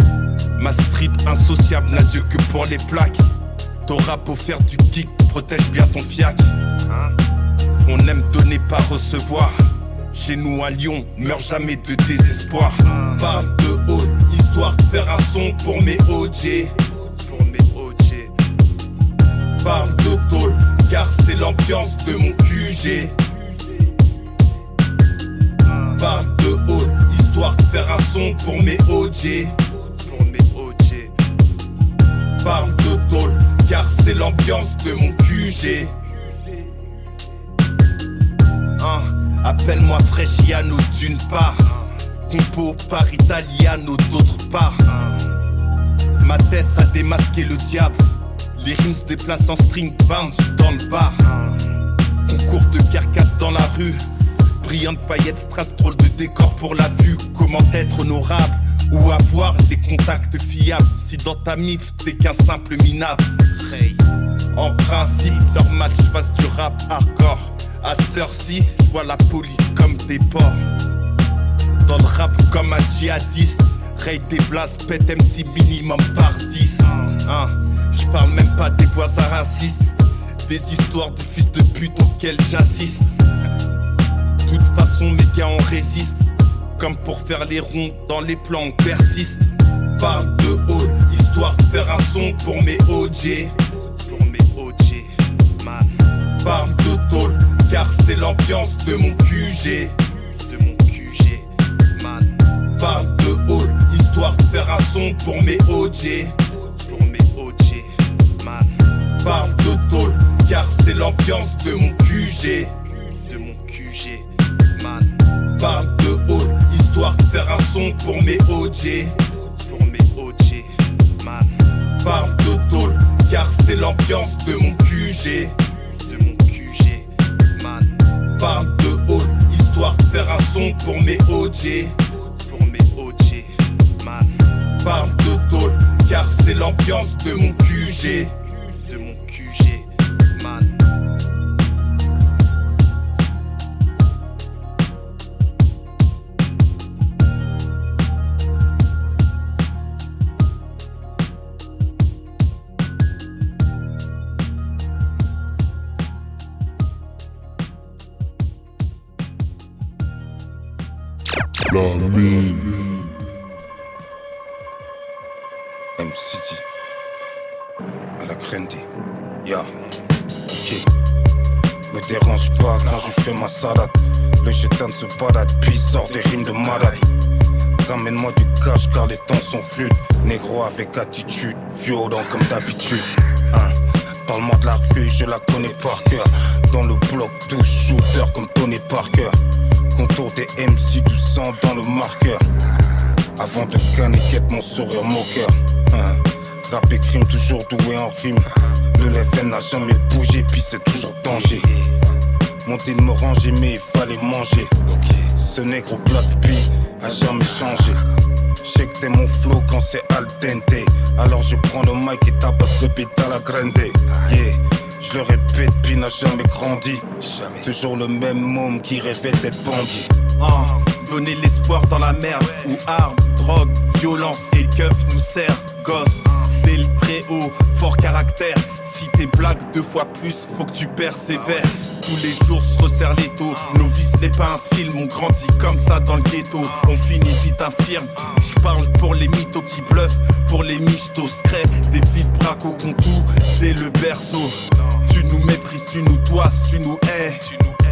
Ma street insociable n'a yeux que pour les plaques. T'auras pour faire du kick, protège bien ton fiac. On aime donner pas recevoir. Chez nous à Lyon, meurt jamais de désespoir. Parle de haute histoire de faire un son pour mes OG. Pour mes OG. Parle de tôle, car c'est l'ambiance de mon QG. Parle de haute faire un son pour mes OG. Pour mes. Parle de tôle, car c'est l'ambiance de mon QG. Hein, Appelle-moi Fresciano d'une part Compo par Italiano d'autre part Ma tête a démasqué le diable Les rimes se déplacent en string bounce dans le bar Concours de carcasse dans la rue Brillante paillettes, strass, drôle de décor pour la vue Comment être honorable ou avoir des contacts fiables Si dans ta mif t'es qu'un simple minable? En principe, leur match passe du rap hardcore. À cette heure-ci, vois la police comme des porcs. Dans le rap comme un djihadiste. Ray blasts, pète MC minimum par 10. Hein, je parle même pas des voisins racistes. Des histoires de fils de pute auxquelles j'assiste. Toute façon, mes gars, on résiste. Comme pour faire les ronds dans les plans, on persiste. Parle de haut, histoire de faire un son pour mes OG. Pour mes OG, man. Parle de tôle, car c'est l'ambiance de mon QG. De mon QG, man. Parle de haut, histoire de faire un son pour mes OG. Pour mes OG, man. Parle de tôle, car c'est l'ambiance de mon QG. Parle de haut, histoire de faire un son pour mes OG. Pour mes de tôle, car c'est l'ambiance de mon QG. De mon QG, man. De haut, histoire de faire un son pour mes OG. Pour mes de tôle, car c'est l'ambiance de mon QG. MCT. À la Grandy. Ya. Ok. Me dérange pas quand je fais ma salade. Le chétan se balade, puis sort des rimes de malade. Ramène-moi du cash car les temps sont fluides. Négro avec attitude, violent comme d'habitude. Hein. Parle-moi de la rue, je la connais par cœur. Dans le bloc, 12 shooter comme Tony Parker. Contour des MC, du sang dans le marqueur. Avant de canner, quête mon sourire moqueur. Hein. Rap et crime, toujours doué en rime. Le FN n'a jamais bougé, puis c'est toujours danger. Monter de me ranger, mais il fallait manger. Ce nègre black puis a jamais changé. J'sais que t'es mon flow quand c'est al dente. Alors je prends le mic et tabasse le beat à la grande. Je le répète, puis n'a jamais grandi. Toujours le même môme qui rêvait d'être bandit. Ah, donner l'espoir dans la merde. Où armes, drogue, violence. Et keuf nous sert Gosse, le préhaut, fort caractère Si t'es blagues deux fois plus, faut que tu persévères Tous les jours se resserre les taux Nos vies ce n'est pas un film, on grandit comme ça dans le ghetto On finit vite infirme Je parle pour les mythos qui bluffent Pour les michtos secrets Des vides braques au contour dès le berceau Tu nous méprises, tu nous toises, tu nous hais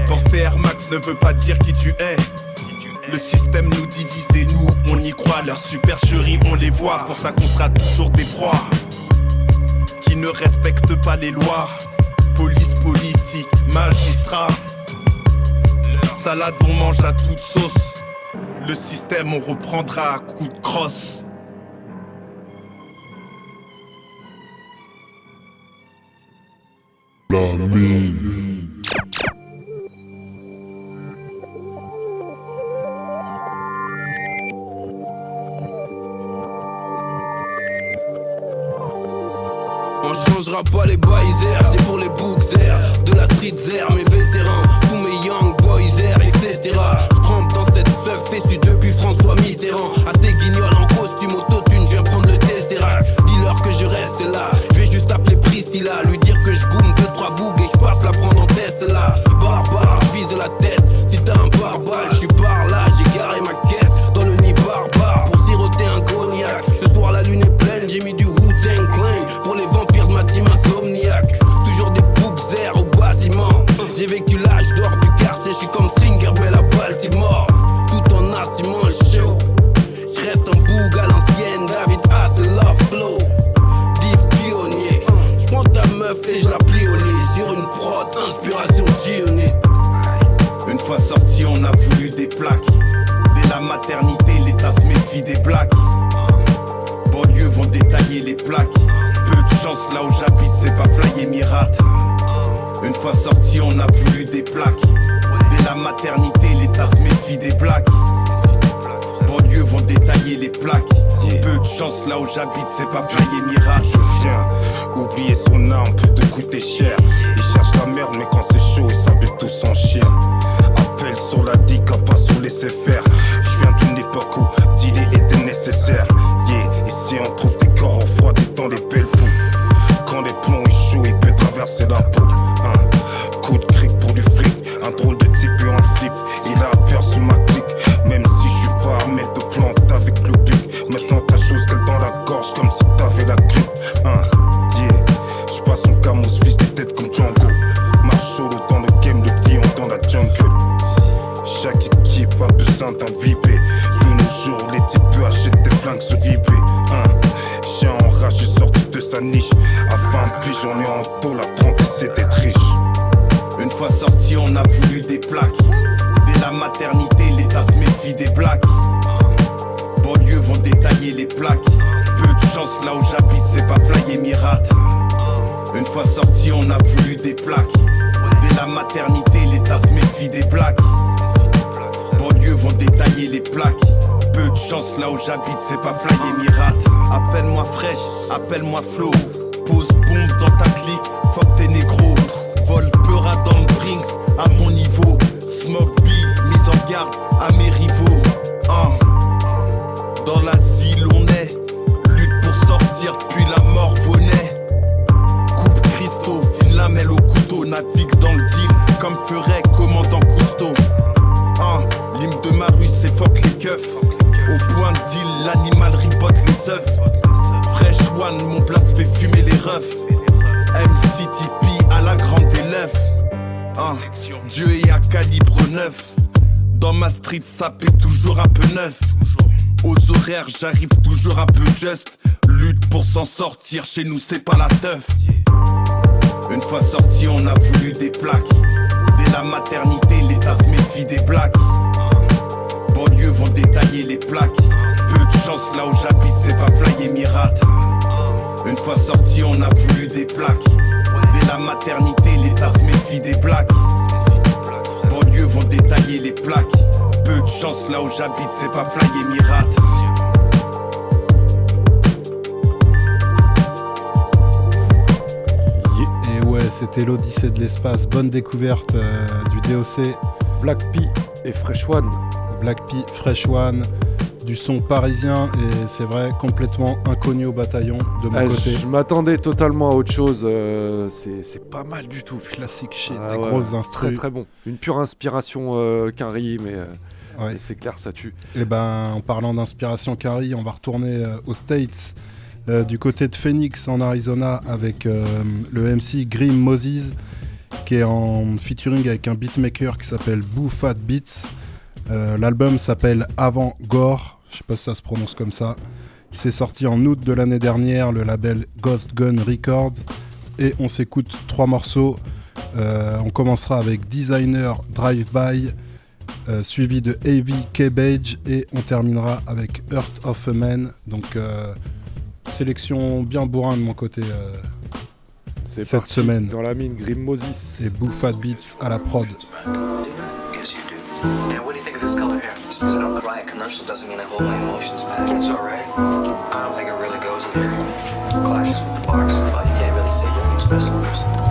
Porter Air Max ne veut pas dire qui tu es. Le système nous divise et nous, on y croit. Leurs supercheries, on les voit. Pour ça qu'on sera toujours des proies. Qui ne respectent pas les lois. Police politique, magistrat. Salade, on mange à toute sauce. Le système, on reprendra à coups de crosse. Pas les air, c'est pour les bookers De la street air, mes vétérans découverte euh, du DOC. Black P et Fresh One. Black P, Fresh One, du son parisien et c'est vrai, complètement inconnu au bataillon de mon Ah, côté. Je m'attendais totalement à autre chose. euh, c'est pas mal du tout. Classique shit, Ah des ouais, grosses Très instrus. très bon. Une pure inspiration euh, Quinry, mais euh, Ouais. c'est clair, ça tue. Et ben, en parlant d'inspiration Carrie, on va retourner euh, aux States, euh, du côté de Phoenix en Arizona, avec euh, le MC Grim Moses, en featuring avec un beatmaker qui s'appelle Boo Beats. Euh, L'album s'appelle Avant Gore, je sais pas si ça se prononce comme ça. C'est sorti en août de l'année dernière, le label Ghost Gun Records. Et on s'écoute trois morceaux. Euh, on commencera avec Designer Drive By, euh, suivi de Heavy Cabbage et on terminera avec Earth of a Man. Donc sélection bien bourrin de mon côté c'est cette parti semaine. Dans la mine, Grim Moses. Et Bouffat Beats à la prod.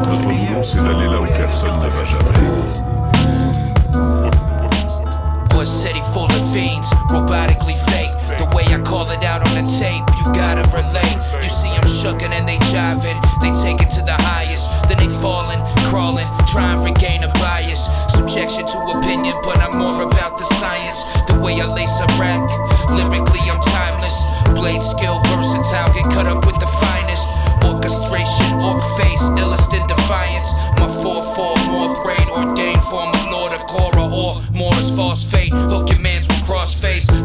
Notre nom, c'est d'aller là où personne ne va jamais. A city full of fiends, robotically fake. The way I call it out on the tape, you gotta relate. Shookin' and they jiving, they take it to the highest. Then they fallin', crawling, try and regain a bias. Subjection to opinion, but I'm more about the science. The way I lace a rack, lyrically I'm timeless. Blade skill, versatile, get cut up with the finest. Orchestration, orc face, illest in defiance. My 4-4, more brain ordained form of Lord of Korra or Moore's false fate. Hook your crossface,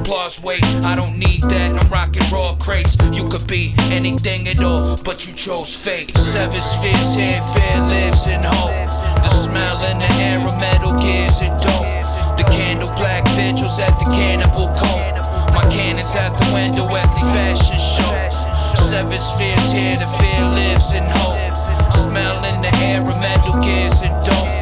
plus weight. I don't need that, I'm rocking raw crates. You could be anything at all, but you chose fate. Seven spheres here, fear lives in hope. The smell in the air of metal gears and dope. The candle black vigils at the cannibal coat. My cannons out the window at the fashion show. Seven spheres here, the fear lives in hope. Smell in the air of metal gears and dope.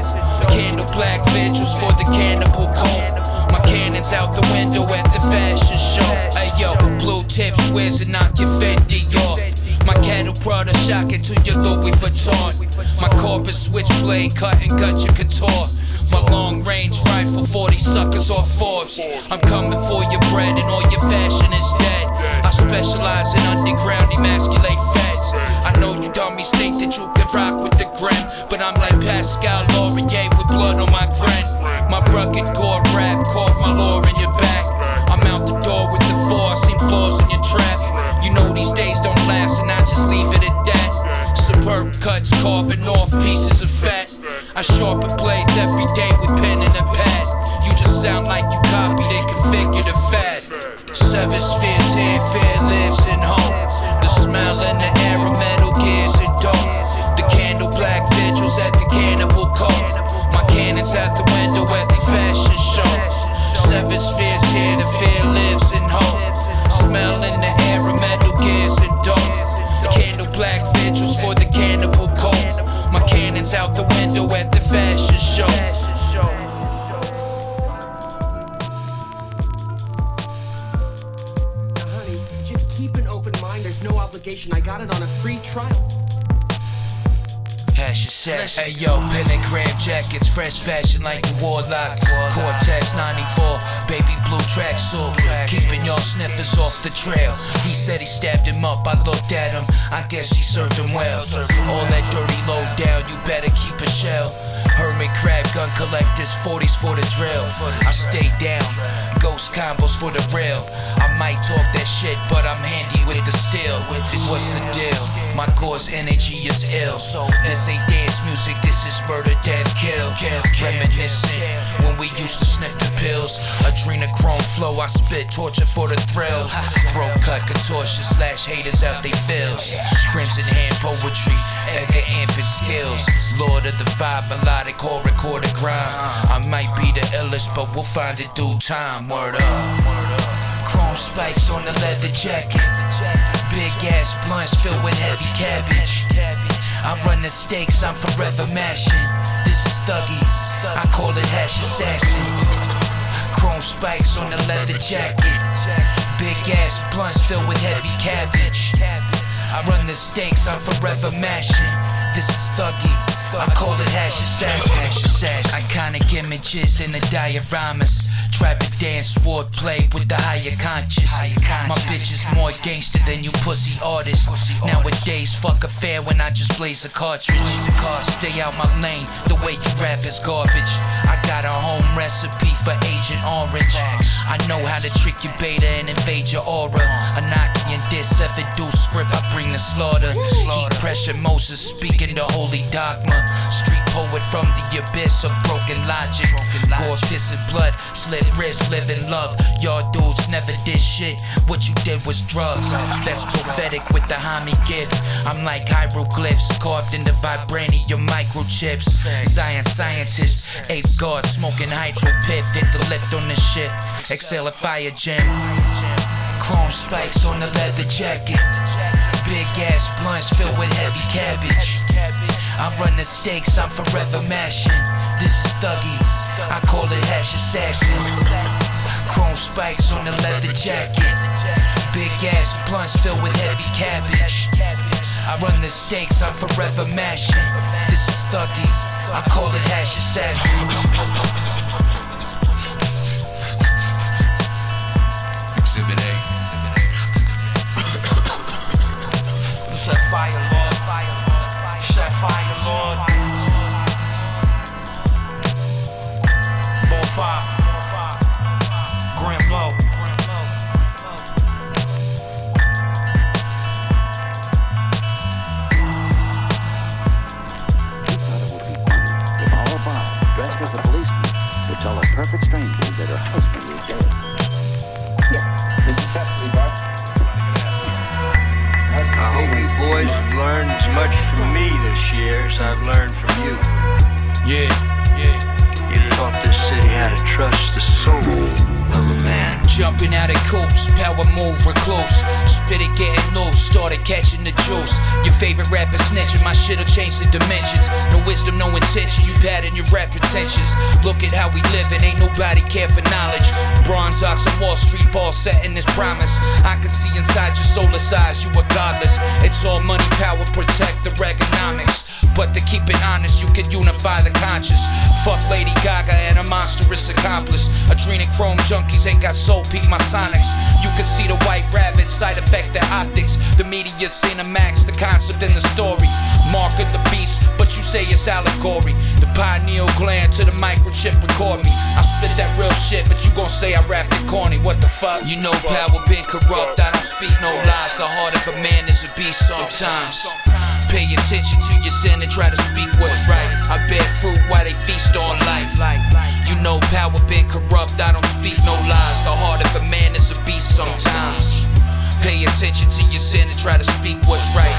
Candle black vigils for the cannibal coat. My cannons out the window at the fashion show. Hey yo, blue tips, where's it knock your Fendi off? My cattle Prada shocking to your Louis Vuitton. My corpus switchblade cutting gut your couture. My long range rifle, 40 suckers off Forbes. I'm coming for your bread and all your fashion is dead. I specialize in underground emasculate feds. I know you dummies think that you can rock with the grim. But I'm like Pascal Laurier blood on my grin. My rugged gore rap, cough my lore in your back. I'm out the door with the four, seen flaws in your trap. You know these days don't last, and I just leave it at that. Superb cuts, carving off pieces of fat. I sharpen blades every day with pen and a pad. You just sound like you copied and configured a fad. Seven spheres here, fear lives in hope. The smell in the air Cannons out the window at the fashion show. Seven spheres here, the fear lives in hope. Smell in the air of metal gears and dope. Candle black vigils for the cannibal coat. My cannons out the window at the fashion show. I got it on a free trial. Hash your sex. Hey yo, pentagram jackets, fresh fashion like the Warlock. Cortex 94, baby blue tracksuit. Keeping y'all sniffers off the trail. He said he stabbed him up, I looked at him. I guess he served him well. All that dirty low down, you better keep a shell. Hermit crab gun collectors, 40s for the drill. I stay down, ghost combos for the real. I might talk that shit, but I'm handy with the steel. What's the deal? My core's energy is ill. So this dance music, this is murder, death, kill. kill Reminiscent when we used to sniff the pills. Adrenochrome flow, I spit torture for the thrill. Throat cut, contortion slash haters out they feels. Crimson hand poetry, Edgar Ampin skills. Lord of the vibe, melodic or recorded grime. I might be the illest, but we'll find it due time. Word up. Chrome spikes on the leather jacket. Big ass blunts filled with heavy cabbage. I run the stakes, I'm forever mashing. This is Thuggy, I call it hash assassin. Chrome spikes on the leather jacket. Big ass blunts filled with heavy cabbage. I run the stakes, I'm forever mashing. This is Thuggy, I call it. Hash assassin. Iconic images in the dioramas. Trap it dance, sword play with the higher conscious. My bitch is more gangster than you pussy artists. Nowadays, fuck a fair when I just blaze a cartridge. Car, Stay out my lane, the way you rap is garbage. I got a home recipe for Agent Orange. I know how to trick your beta and invade your aura. Anaki and this seven deuce script, I bring the slaughter. Heat pressure, Moses speaking the holy dogma. Street poet from the abyss of broken logic. Gore, piss, and blood, slit wrist, living love. Y'all dudes never did shit. What you did was drugs. That's prophetic with the homie gift. I'm like hieroglyphs carved in the vibranium microchips. Zion scientist, ape guard, smoking hydro pit. Hit the lift on this shit. Exhale a fire gem. Chrome spikes on the leather jacket. Big ass blunts filled with heavy cabbage. I run the stakes, I'm forever mashing. This is Thuggy, I call it hash assassin. Chrome spikes on the leather jacket. Big ass blunts filled with heavy cabbage. I run the stakes, I'm forever mashing. This is Thuggy, I call it hash assassin. Exhibit A. Set fire, her husband is dead. Mrs. Sepley, I hope you boys have learned as much from me this year as I've learned from you. Yeah, yeah. You taught this city how to trust the soul of a man. Jumping out of coops, power move, recluse. Spit it, getting loose, started catching the juice. Your favorite rapper snitching, my shit'll change the dimensions. No wisdom, no intention, you pattern your rap pretensions. Look at how we living, ain't nobody care for knowledge. Bronze ox on Wall Street, ball setting this promise. I can see inside your solar size, you are godless. It's all money, power, protect the economics. But to keep it honest, you can unify the conscious. Fuck Lady Gaga and a monstrous accomplice. Adrenochrome junkies ain't got soul, peak my sonics. You can see the white rabbit, side effect the optics. The media cinemax, the concept and the story. Mark of the beast, but you say it's allegory. The pineal gland to the microchip record me. I spit that real shit, but you gon' say I rap it corny. What the fuck? You know power been corrupt. I don't speak no lies. The heart of a man is a beast sometimes. Pay attention to your sin and try to speak what's right. I bear fruit while they feast on life. You know power been corrupt. I don't speak no lies. The heart of a man is a beast sometimes. Pay attention to your sin and try to speak what's right.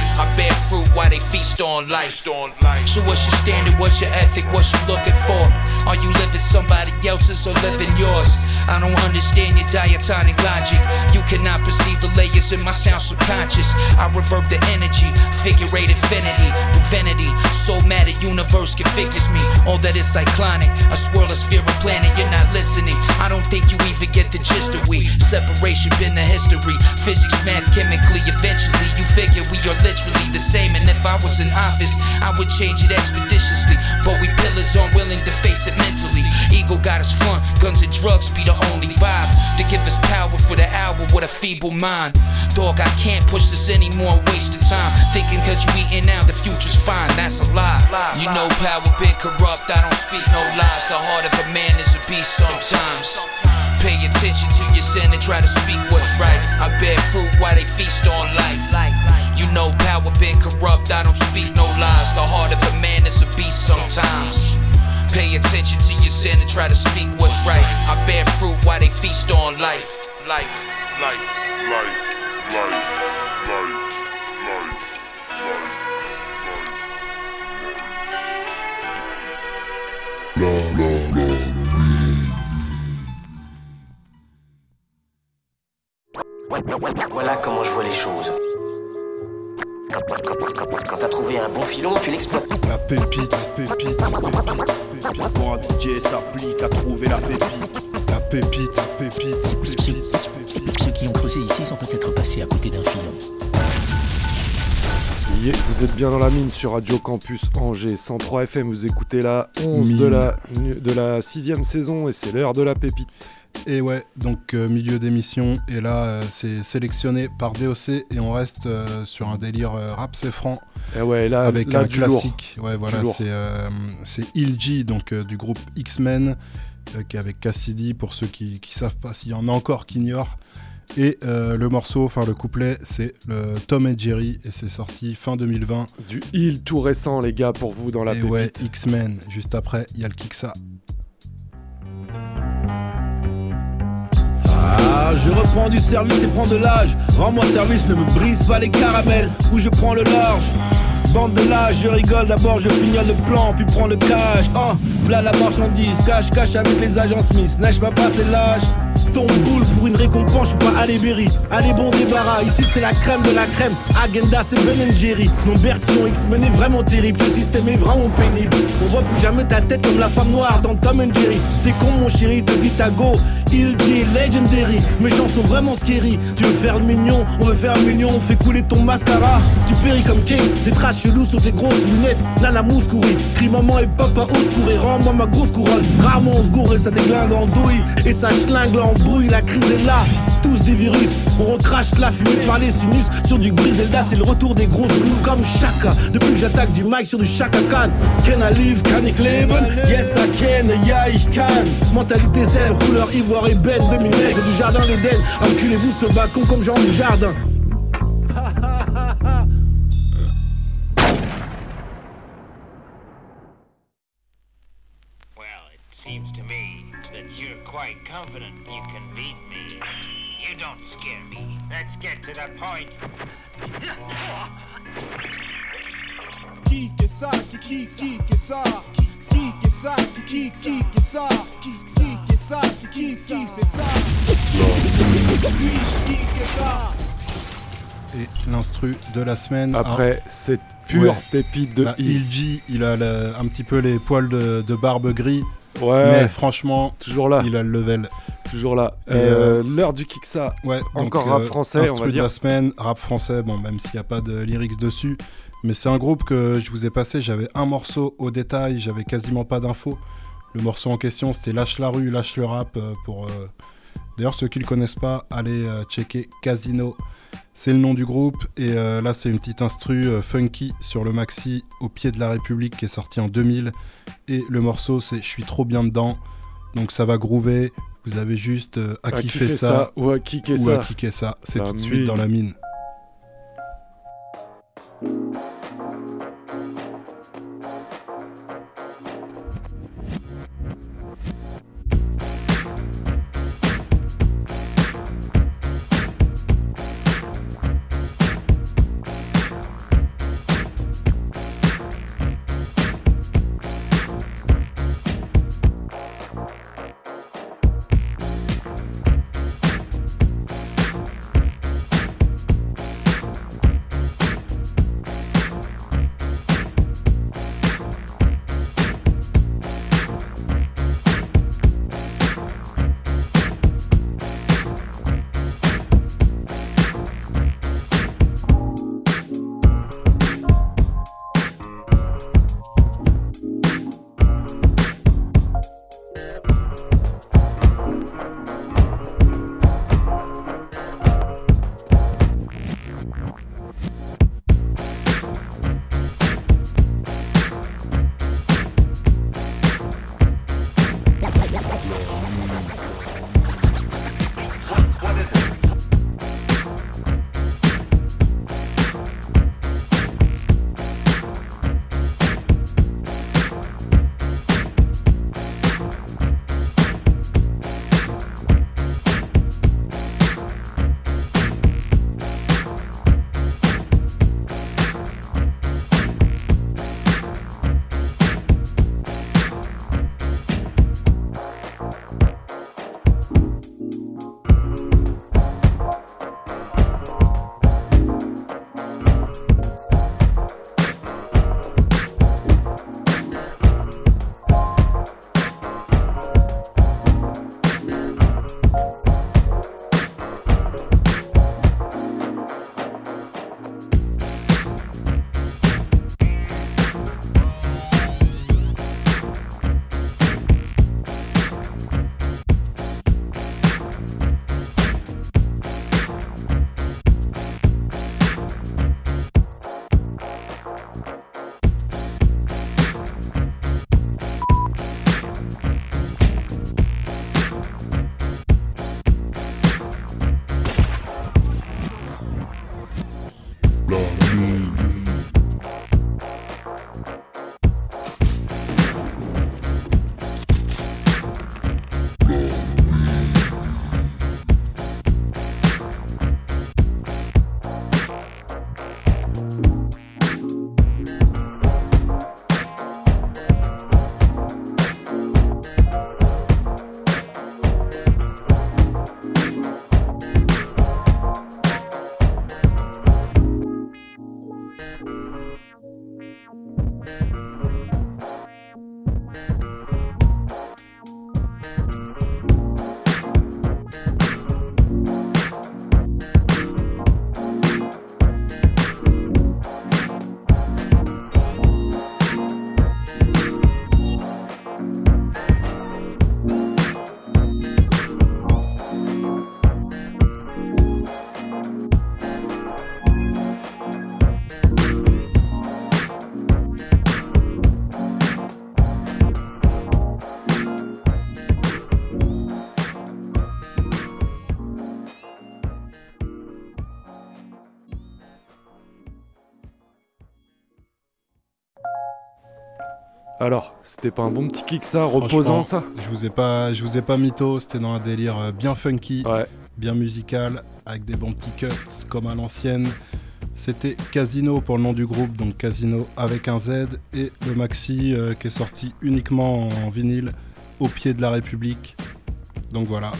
Feast on life. So what's your standard? What's your ethic? What you looking for? Are you living somebody else's or living yours? I don't understand your diatonic logic. You cannot perceive the layers in my sound subconscious. I revert the energy, figure eight infinity, divinity. So mad at universe configures me. All that is cyclonic. I swirl a sphere of planet, you're not listening. I don't think you even get the gist of we. Separation been the history. Physics, math, chemically, eventually you figure we are literally the same. And if I was in office, I would change it expeditiously. But we pillars unwilling to face it mentally. Ego got us front, guns and drugs be the only vibe to give us power for the hour with a feeble mind. Dog, I can't push this anymore, waste of time. Thinking cause you eating now, the future's fine, that's a lie. You know power been corrupt, I don't speak no lies. The heart of a man is a beast sometimes. Pay attention to your sin and try to speak what's right. I bear fruit while they feast on life. You know power been corrupt, I don't speak no lies. The heart of a man is a beast sometimes. Pay attention to your sin and try to speak what's right. I bear fruit while they feast on life. Life, life, life, life, life, life, La la la Voilà comment je vois les choses. Quand, t'as trouvé un bon filon, tu l'exploites. La pépite, pépite, pépite. Pour un DJ s'applique à trouver la pépite. La pépite, pépite, pépite. Ceux qui ont creusé ici sont peut-être passés à côté d'un filon. Yeah, vous êtes bien dans la mine sur Radio Campus Angers 103 FM. Vous écoutez la 11 de la, de la sixième saison et c'est l'heure de la pépite. Et ouais, donc euh, milieu d'émission, et là euh, c'est sélectionné par DOC et on reste euh, sur un délire rap c'est franc. Et ouais, là- avec là, un du classique. lourd. Ouais, voilà, c'est Ilji, donc du groupe X-Men, qui est avec Cassidy, pour ceux qui, qui savent pas s'il y en a encore qui ignorent. Et euh, le morceau, enfin le couplet, c'est le Tom et Jerry, et c'est sorti fin 2020. Du heal tout récent, les gars, pour vous dans la et pépite. ouais, X-Men, juste après, il y a le Kiksa. Ah, je reprends du service et prends de l'âge. Rends-moi service, ne me brise pas les caramels. Ou je prends le large. Bande de je rigole d'abord, je finis le plan, puis prends le cash. Oh, voilà la marchandise, cache, cache avec les agents Smith. N'ai-je pas passé l'âge? Ton boule pour une récompense, je suis pas allé Berry. Allez, bon débarras, ici c'est la crème de la crème. Agenda, c'est Ben Jerry. Non, Bertillon X-Men est vraiment terrible, ce système est vraiment pénible. On voit plus jamais ta tête comme la femme noire dans Tom and Jerry. T'es con, mon chéri, te dit go. Il dit legendary, mes gens sont vraiment scary. Tu veux faire le mignon, on veut faire le mignon, on fait couler ton mascara. Tu péris comme Kate, c'est trash chelou sur tes grosses lunettes. Nana mouscouri, crie maman et papa au secours et rends-moi ma grosse couronne. Rarement on se gourre et ça déglingue en douille. Et ça schlingue l'embrouille, la crise est là. Tous des virus, on recrache la fumée par les sinus. Sur du Griselda, c'est le retour des grosses loups comme Chaka. Depuis que j'attaque du mic sur du Chaka Khan. Can I live, can ich leben? Yes I can, yeah ich can. Mentalité zen, couleur ivoire et bête, demi nègre du jardin d'Eden. Enculez-vous le balcon comme Jean du jardin. seems to me that you're quite confident you can me. You don't scare me. Let's get to the point. Et l'instru de la semaine. Ah. Après cette pure pépite de bah, Il, il a un petit peu les poils de, de barbe gris Ouais. Mais franchement, toujours là. Il a le level. Toujours là. Et, Euh, euh, L'heure du Kiksa. Ouais, Encore donc, rap euh, français, on va de dire. la semaine, rap français, bon, même s'il n'y a pas de lyrics dessus. Mais c'est un groupe que je vous ai passé, j'avais un morceau au détail, j'avais quasiment pas d'infos. Le morceau en question, c'était Lâche la rue, lâche le rap. euh, pour euh, D'ailleurs, ceux qui le connaissent pas, allez euh, checker Casino. C'est le nom du groupe. Et euh, là, c'est une petite instru euh, funky sur le maxi Au pied de la République qui est sorti en 2000. Et le morceau, c'est Je suis trop bien dedans. Donc ça va groover. Vous avez juste euh, à, À kiffer kiffer ça, ça ou à kicker ou ça. à kicker ça. C'est tout de suite dans la mine. C'était pas un bon petit kick ça, reposant ça Je vous ai pas, je vous ai pas mytho, c'était dans un délire euh, bien funky, bien musical, avec des bons petits cuts comme à l'ancienne. C'était Casino pour le nom du groupe, donc Casino avec un Z, et le maxi euh, qui est sorti uniquement en vinyle au pied de la République. Donc voilà,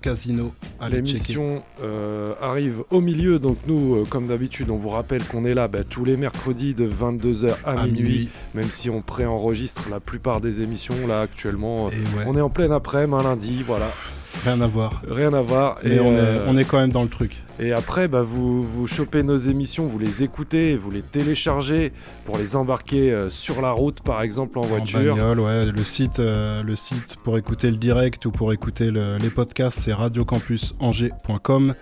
Casino. L'émission euh, arrive au milieu, donc nous, euh, comme d'habitude, on vous rappelle qu'on est là bah, tous les mercredis de 22h à, À minuit, minuit. même si on préenregistre la plupart des émissions là actuellement. euh, ouais. On est en pleine après-midi, un lundi, voilà. Rien à voir. Rien à voir. Mais Et, on, est, on est quand même dans le truc. Et après, bah, vous, vous chopez nos émissions, vous les écoutez, vous les téléchargez pour les embarquer euh, sur la route, par exemple en En voiture. bagnole, ouais. Le site, euh, le site pour écouter le direct ou pour écouter le- les podcasts, c'est radiocampusangers.com.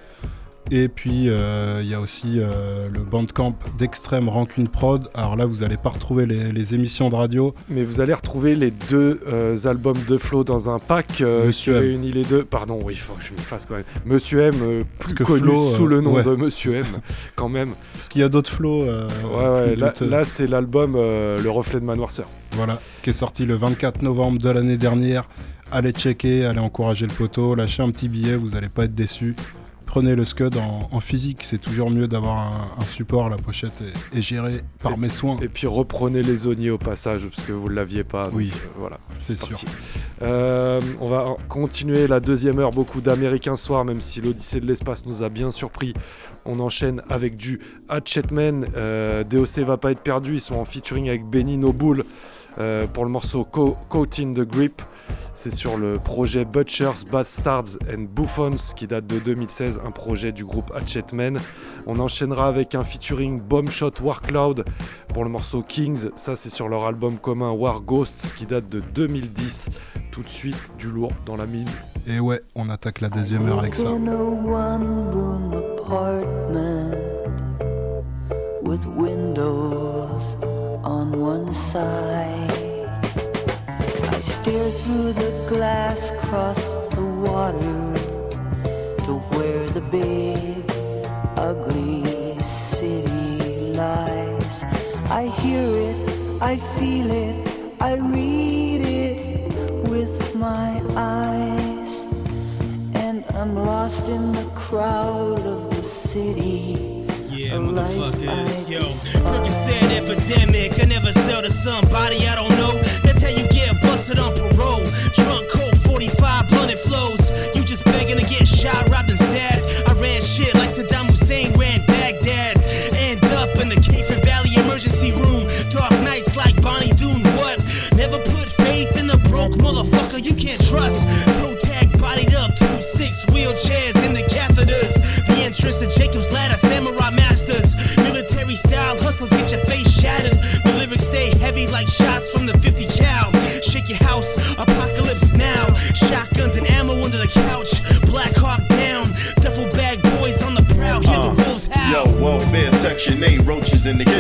Et puis euh, il y a aussi euh, le bandcamp d'Extrême Rancune Prod. Alors là, vous n'allez pas retrouver les, les émissions de radio. Mais vous allez retrouver les deux euh, albums de Flo dans un pack Monsieur qui M. réunit les deux. Pardon, oui, il faut que je m'y fasse quand même. Monsieur M, Parce plus que connu Flo, sous le nom ouais. de Monsieur M, quand même. Parce qu'il y a d'autres euh, Ouais, ouais, là, c'est l'album Le Reflet de ma noirceur. Voilà, qui est sorti le 24 novembre de l'année dernière. Allez checker, allez encourager le poteau, lâchez un petit billet, vous n'allez pas être déçus. Prenez le Scud en, en physique, c'est toujours mieux d'avoir un, un support. La pochette est, est gérée par mes soins. Et puis reprenez les zoniers au passage parce que vous ne l'aviez pas. donc, Oui, euh, voilà, c'est sûr. Euh, on va continuer la deuxième heure, beaucoup d'Américains Soir, même si l'Odyssée de l'espace nous a bien surpris. On enchaîne avec du Hatchetman. Euh, DOC va pas être perdu, ils sont en featuring avec Benny Nobull euh, pour le morceau Co- Caught in the Grip. C'est sur le projet Butchers, Bastards and Buffons qui date de 2016, un projet du groupe Hatchetman. On enchaînera avec un featuring Bombshot Warcloud pour le morceau Kings. Ça, c'est sur leur album commun War Ghosts qui date de 2010. Tout de suite, du lourd dans la mine. Et ouais, on attaque la deuxième heure avec ça. With windows on one side. I stare through the glass across the water to where the big, ugly city lies. I hear it, I feel it, I read it with my eyes. And I'm lost in the crowd of the city. Yeah, motherfuckers. Yo. Percocet epidemic. I never sell to somebody I don't know. Get busted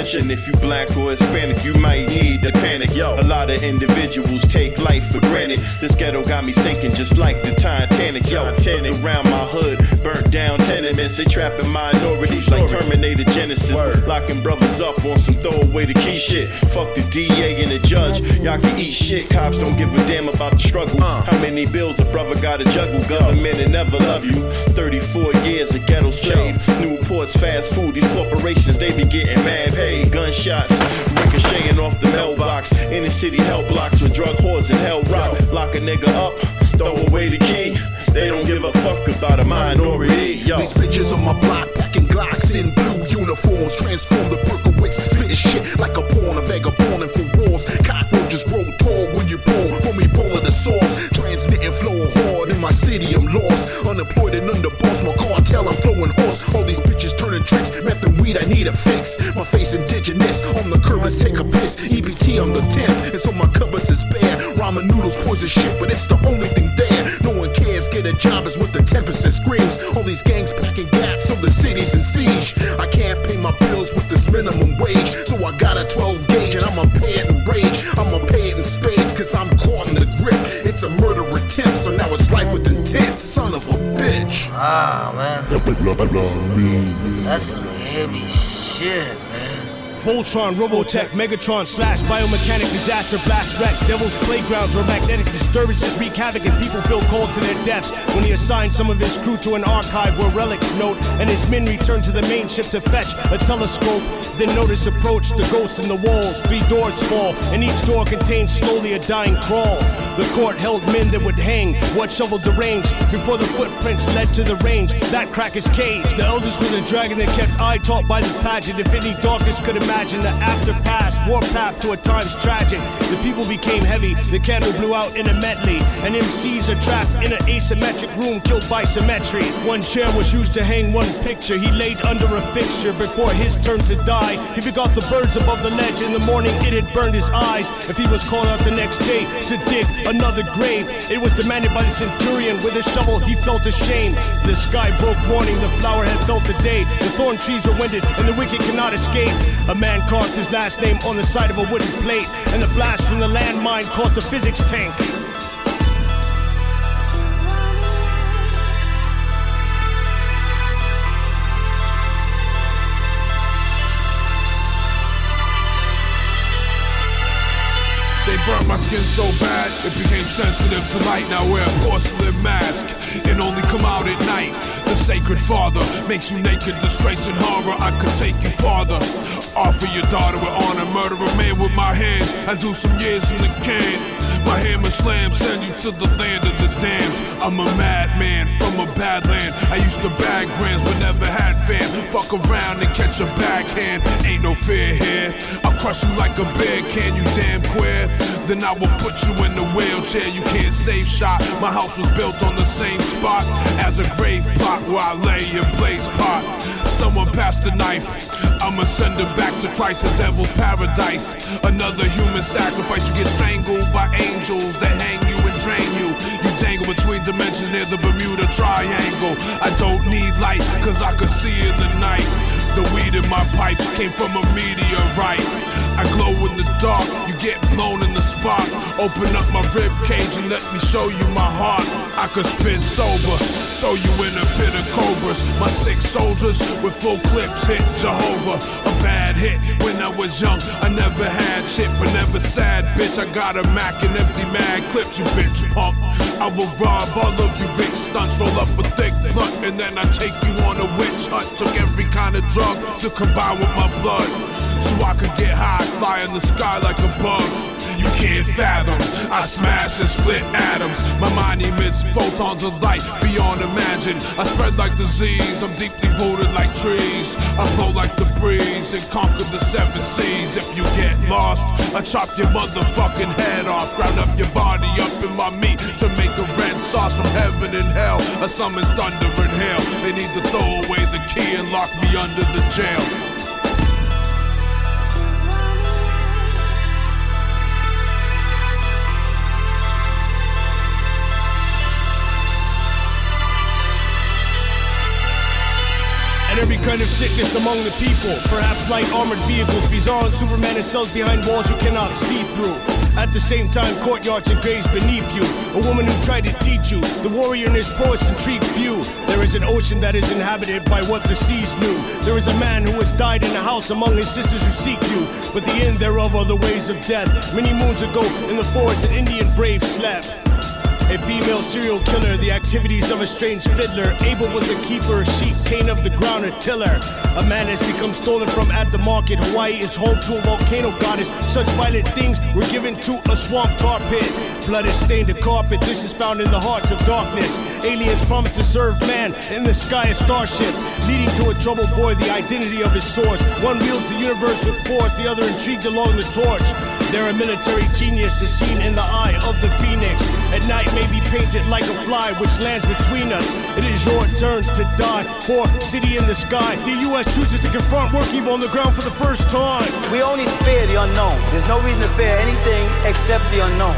kitchen. If you black or Hispanic, you might need to panic. Yo, a lot of individuals take life for granted. This ghetto got me sinking just like the Titanic. Yo, look around my hood, burnt down tenements. They trapping minorities like Terminator Genesis. Locking brothers up on some throwaway the key shit. Fuck the DA and the judge. Y'all can eat shit. Cops don't give a damn about the struggle. How many bills a brother gotta juggle? Government and never love you. 34 years a ghetto slave. Newport's fast food. These corporations, they be getting mad paid. Gunshots ricocheting off the mailbox. Inner city hell blocks with drug whores and hell rock. Lock a nigga up, throw away the key. They don't give a fuck about a minority. Yo. These bitches on my block packing Glocks in blue uniforms, transform the Berkowitz, spitting shit like a pawn, a vagabond and for wars. Cockroaches grow tall when you pull from the source. Transmitting flow hard in my city, I'm lost. Unemployed and underboss, my cartel, I'm flowing horse. All these bitches turning tricks, meth and weed, I need a fix. My face indigenous, on the curb, let's take a piss. EBT on the 10th, and so my cupboards is bare. Ramen noodles, poison shit, but it's the only thing there. No one cares, get a job is with the 10% screams. All these gangs packing gats, so the city's in siege. I can't pay my bills with this minimum wage, so I got a 12 gauge and I'ma pay it in rage. I'ma pay it in spades, cause I'm caught in the grip. It's a murder attempt, so now it's life with intent, son of a bitch. Ah, man. That's some heavy shit, man. Voltron, Robotech, Megatron, Slash, Biomechanic, Disaster, Blast, Wreck, Devil's Playgrounds, where magnetic disturbances wreak havoc and people feel cold to their deaths. When he assigned some of his crew to an archive where relics note, and his men return to the main ship to fetch a telescope. Then notice approach, the ghosts in the walls, three doors fall, and each door contains slowly a dying crawl. The court held men that would hang. What One shovel deranged before the footprints led to the range. That cracker's cage. The eldest was a dragon that kept eye taught by the pageant. If any darkness could imagine the after past, warpath to a times tragic. The people became heavy. The candle blew out in a medley. And MCs are trapped in an asymmetric room killed by symmetry. One chair was used to hang one picture. He laid under a fixture before his turn to die. He forgot the birds above the ledge. In the morning, it had burned his eyes. If he was called out the next day to dig another grave, it was demanded by the centurion. With a shovel, he felt ashamed. The sky broke morning. The flower had felt the day. The thorn trees were winded, and the wicked cannot escape. A man carved his last name on the side of a wooden plate, and the blast from the landmine caused a physics tank. Burnt my skin so bad, it became sensitive to light. Now wear a porcelain mask and only come out at night. The sacred father makes you naked, disgrace and horror. I could take you farther. Offer your daughter with honor, murder a man with my hands. I do some years in the can. My hammer slam, send you to the land of the damned. I'm a madman from a bad land. I used to bag grams, but never had fam. Fuck around and catch a backhand. Ain't no fear here. I'll crush you like a bear can, you damn queer. Then I will put you in the wheelchair. You can't save shot. My house was built on the same spot as a grave plot where I lay in blaze pot. Someone passed the knife. I'ma send him back to Christ, the devil's paradise. Another human sacrifice. You get strangled by angels that hang you and drain you. Between dimensions near the Bermuda Triangle. I don't need light, cause I can see in the night. The weed in my pipe came from a meteorite. I glow in the dark, you get blown in the spot. Open up my rib cage and let me show you my heart. I could spit sober, throw you in a pit of cobras. My six soldiers with full clips hit Jehovah. A bad hit when I was young. I never had shit, but never sad, bitch. I got a Mac and empty mag clips, you bitch punk. I will rob all of you big stunts, roll up a thick blunt, and then I take you on a witch hunt. Took every kind of drug to combine with my blood, so I could get high, fly in the sky like a bug. You can't fathom. I smash and split atoms. My mind emits photons of light beyond imagine. I spread like disease. I'm deeply rooted like trees. I flow like the breeze and conquer the seven seas. If you get lost, I chop your motherfucking head off. Ground up your body up in my meat to make a red sauce from heaven and hell. I summons thunder and hail. They need to throw away the key and lock me under the jail. Every kind of sickness among the people. Perhaps light armored vehicles, bizarre Superman and cells behind walls you cannot see through. At the same time, courtyards and graves beneath you. A woman who tried to teach you. The warrior in his prowess intrigued few. There is an ocean that is inhabited by what the seas knew. There is a man who has died in a house among his sisters who seek you. But the end thereof are the ways of death. Many moons ago, in the forest, an Indian brave slept. A female serial killer, the activities of a strange fiddler. Abel was a keeper, sheep, Cain of the ground, a tiller. A man has become stolen from at the market. Hawaii is home to a volcano goddess. Such violent things were given to a swamp tar pit. Blood has stained the carpet. This is found in the hearts of darkness. Aliens promise to serve man in the sky a starship, leading to a troubled boy, the identity of his source. One wields the universe with force, the other intrigued along the torch. They're a military genius is seen in the eye of the phoenix. At night may be painted like a fly which lands between us. It is your turn to die for city in the sky. The U.S. chooses to confront work evil on the ground for the first time. We only fear the unknown. There's no reason to fear anything except the unknown.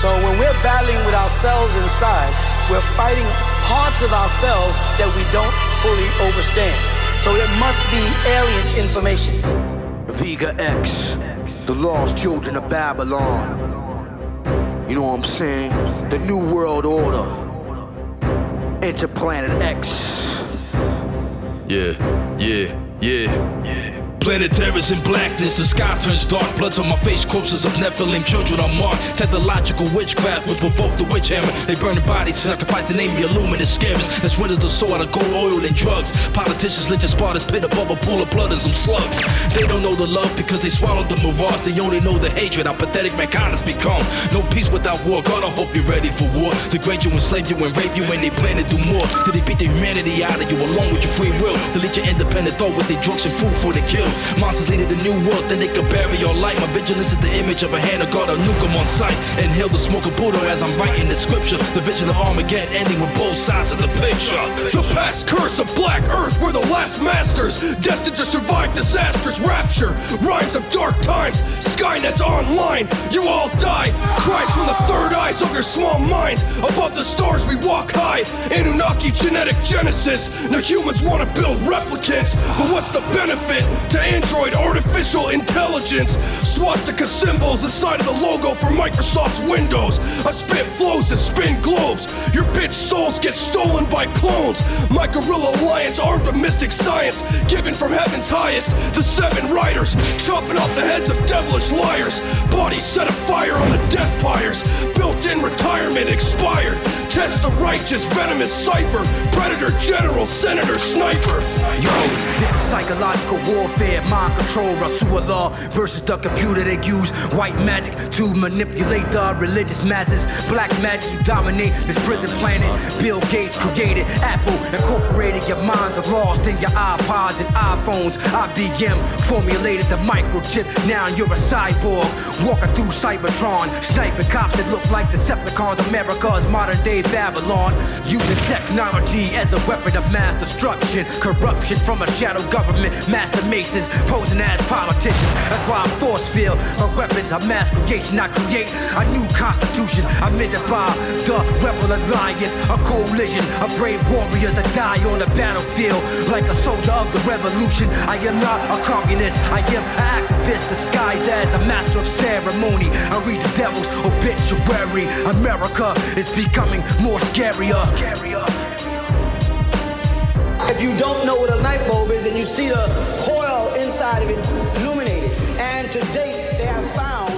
So when we're battling with ourselves inside, we're fighting parts of ourselves that we don't fully understand. So it must be alien information. Vega X, the lost children of Babylon. You know what I'm saying? The New World Order. Interplanet X. Yeah, yeah, yeah. Planet terrors in blackness, the sky turns dark. Bloods on my face, corpses of Nephilim, children are marked. Technological witchcraft will provoke the witch hammer. They burn the bodies, sacrifice the name of the illuminous scammers. That's when the soul out of gold, oil, and drugs. Politicians lynch a Sparta's pit above a pool of blood and some slugs. They don't know the love because they swallowed the mirage. They only know the hatred, how pathetic mankind has become. No peace without war. God, I hope you're ready for war. Degrade you, enslave you, and rape you, and they plan to do more. Till they beat the humanity out of you along with your free will. Delete your independent thought with their drugs and food for the kill. Monsters leading the new world, then they can bury your life. My vigilance is the image of a hand of God, a nuke on sight. Inhale the smoke of Buddha as I'm writing the scripture. The vision of Armageddon ending with both sides of the picture. The past curse of Black Earth, we're the last masters, destined to survive disastrous rapture. Rhymes of dark times, Skynet's online, you all die. Cries from the third eyes of your small mind. Above the stars we walk high. Anunnaki genetic genesis. Now humans want to build replicants, but what's the benefit to android artificial intelligence? Swastika symbols inside of the logo for Microsoft's Windows. I spit flows that spin globes. Your bitch souls get stolen by clones. My guerrilla alliance armed with mystic science, given from heaven's highest. The seven riders, chopping off the heads of devilish liars. Bodies set afire on the death pyres. Built in retirement expired. Test the righteous, venomous cipher. Predator, general, senator, sniper. Yo, this is psychological warfare, mind control, Rasulullah versus the computer that use. White magic to manipulate the religious masses. Black magic dominate this prison planet. Bill Gates created Apple, incorporated your minds are lost in your iPods and iPhones. IBM formulated the microchip. Now you're a cyborg, walking through Cybertron, sniping cops that look like Decepticons. America's modern day Babylon, using technology as a weapon of mass destruction. Corruption from a shadow government, master masons posing as politicians. That's why I'm force field. My weapons are mass creation. I create a new constitution amended by the Rebel Alliance, a coalition of brave warriors that die on the battlefield like a soldier of the revolution. I am not a communist. I am an activist disguised as a master of ceremony. I read the devil's obituary. America is becoming more scarier. If you don't know what a light bulb is and you see the coil inside of it illuminated, and to date they have found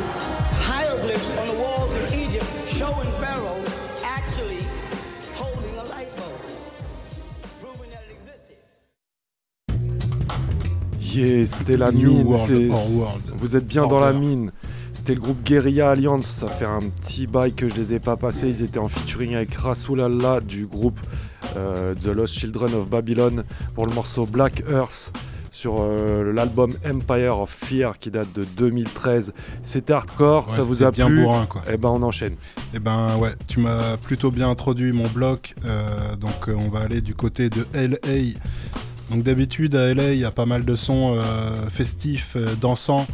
hieroglyphs on the walls of Egypt showing Pharaoh actually holding a light bulb, proving that it existed. Yeah, c'était la New mine. World, c'est- Our World. Vous êtes bien Our dans la mine. C'était le groupe Guerilla Alliance. Ça fait un petit bail que je les ai pas passés. Ils étaient en featuring avec Rasulallah du groupe euh, The Lost Children of Babylon pour le morceau Black Earth sur euh, l'album Empire of Fear qui date de 2013. C'était hardcore, Ouais, ça vous a bien plu bourrin, quoi. Eh ben on enchaîne. Eh ben ouais, tu m'as plutôt bien introduit mon bloc, euh, donc on va aller du côté de LA. Donc d'habitude à LA il y a pas mal de sons euh, festifs, dansants.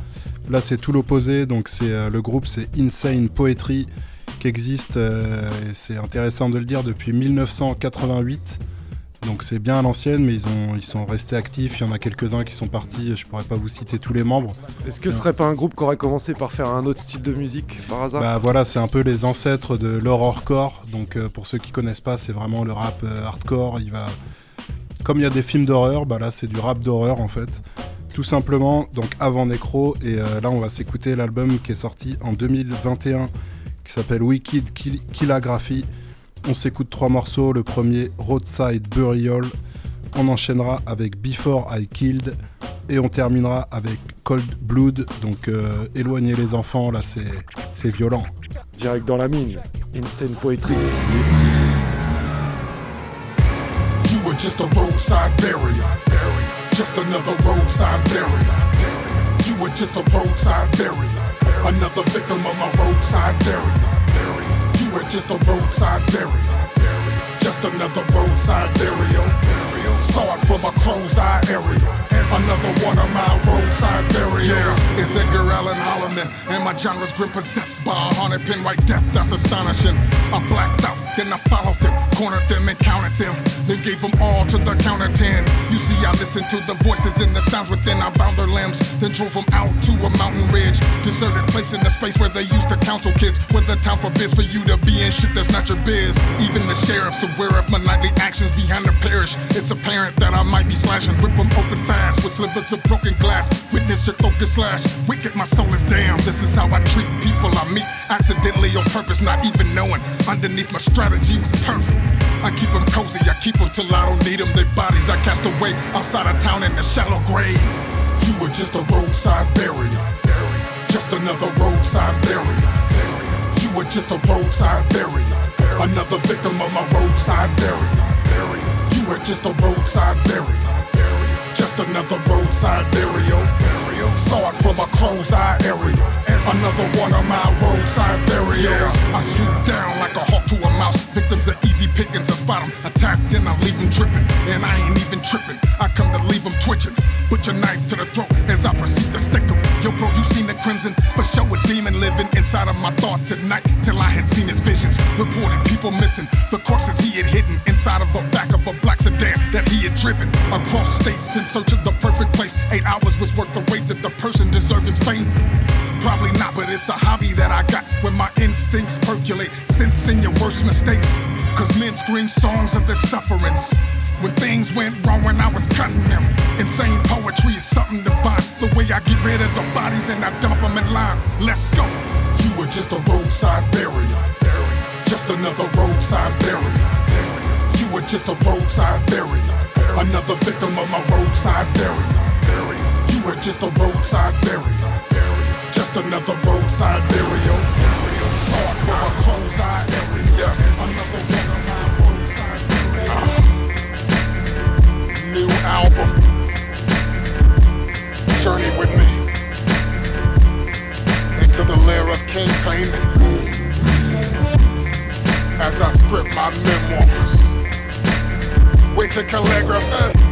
Là c'est tout l'opposé, donc c'est euh, le groupe c'est Insane Poetry qui existe, euh, et c'est intéressant de le dire, depuis 1988. Donc c'est bien à l'ancienne, mais ils, ont, ils sont restés actifs. Il y en a quelques-uns qui sont partis. Je pourrais pas vous citer tous les membres. Est-ce que ce serait pas un groupe qui aurait commencé par faire un autre style de musique par hasard? Bah voilà, c'est un peu les ancêtres de l'horrorcore. Donc euh, pour ceux qui connaissent pas, c'est vraiment le rap euh, hardcore. Il va, comme il y a des films d'horreur, bah là c'est du rap d'horreur en fait. Tout simplement, donc avant Necro. Et euh, là on va s'écouter l'album qui est sorti en 2021, qui s'appelle Wicked Kill- Killagraphy. On s'écoute trois morceaux. Le premier, Roadside Burial. On enchaînera avec Before I Killed. Et on terminera avec Cold Blood. Donc euh, éloignez les enfants, là c'est c'est violent. Direct dans la mine. Insane Poetry. You were just a roadside barrier. Just another roadside barrier. You were just a roadside barrier. Another victim of my roadside barrier. You were just a roadside barrier. Just another roadside burial. Saw it from a crow's eye area. Another one of my roadside burials. Yeah, it's Edgar Allan Holloman, and my genre's grip possessed by a haunted right death. That's astonishing. I blacked out, then I followed them, cornered them, and counted them. Then gave them all to the count of ten. You see, I listened to the voices and the sounds within. I bound their limbs, then drove them out to a mountain ridge, deserted place in the space where they used to counsel kids. Where the town forbids for you to be in shit that's not your biz. Even the sheriff's aware of my nightly actions behind the parish. It's apparent that I might be slashing, rip them open fast with slivers of broken glass. Witness your focus slash. Wicked, my soul is damn. This is how I treat people I meet. Accidentally on purpose, not even knowing. Underneath my strategy was perfect. I keep them cozy, I keep them till I don't need them. Their bodies I cast away outside of town in a shallow grave. You were just a roadside barrier. Just another roadside barrier. You were just a roadside barrier. Another victim of my roadside barrier. You were just a roadside barrier. Just another roadside burial. Saw it from a crow's eye area. Another one of my roadside burials. I swoop down like a hawk to a mouse. Victims are easy pickings. I spot them attacked and I leave them dripping. And I ain't even tripping. I come to leave them twitching. Put your knife to the throat as I proceed to stick them. Yo, bro, you seen the crimson? For sure, a demon living inside of my thoughts at night till I had seen his visions. Reported people missing. The corpses he had hidden inside of a back of a black sedan that he had driven across states in search of the perfect place. Eight hours was worth the wait that the person deserve his fame. Probably not, but it's a hobby that I got when my instincts percolate. Sense in your worst mistakes. Cause men scream songs of their sufferings. When things went wrong when I was cutting them. Insane poetry is something divine. The way I get rid of the bodies and I dump them in line. Let's go. You were just a roadside barrier. Just another roadside barrier. You were just a roadside barrier. Another victim of my roadside barrier. Were just a roadside burial. Just another roadside burial. It from a close eye area. Another one of my roadside burials. New album. Journey with me. Into the lair of King Payment. As I script my memoirs. Wicked Killagraphy.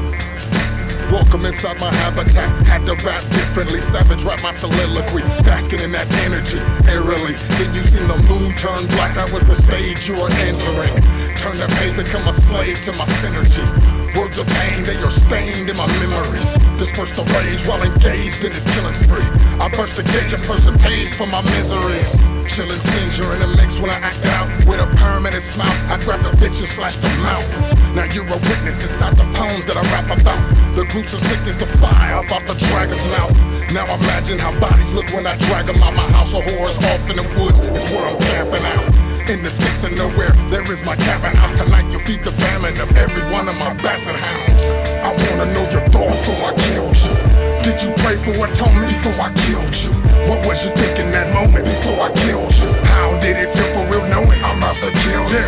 Welcome inside my habitat. Had to rap differently. Savage rap my soliloquy. Basking in that energy. Airily. Then you seen the moon turn black. That was the stage you were entering. Turn the page, become a slave to my synergy. Words of pain, they are stained in my memories. Disperse the rage while engaged in this killing spree. I burst the gauge, a person paid for my miseries. Chilling seizure in the mix when I act out with a permanent smile. I grab the bitch and slash the mouth. Now you're a witness inside the poems that I rap about. The gruesome sickness, the fire about the dragon's mouth. Now imagine how bodies look when I drag them out my house of horrors off in the woods. Is where I'm camping out. In the sticks of nowhere, there is my cabin house. Tonight you'll feed the famine of every one of my basset hounds. I wanna know your thoughts before I killed you. Did you pray for atonement before I killed you? What was you thinking that moment before I killed you? How did it feel for real knowing I'm about to kill you?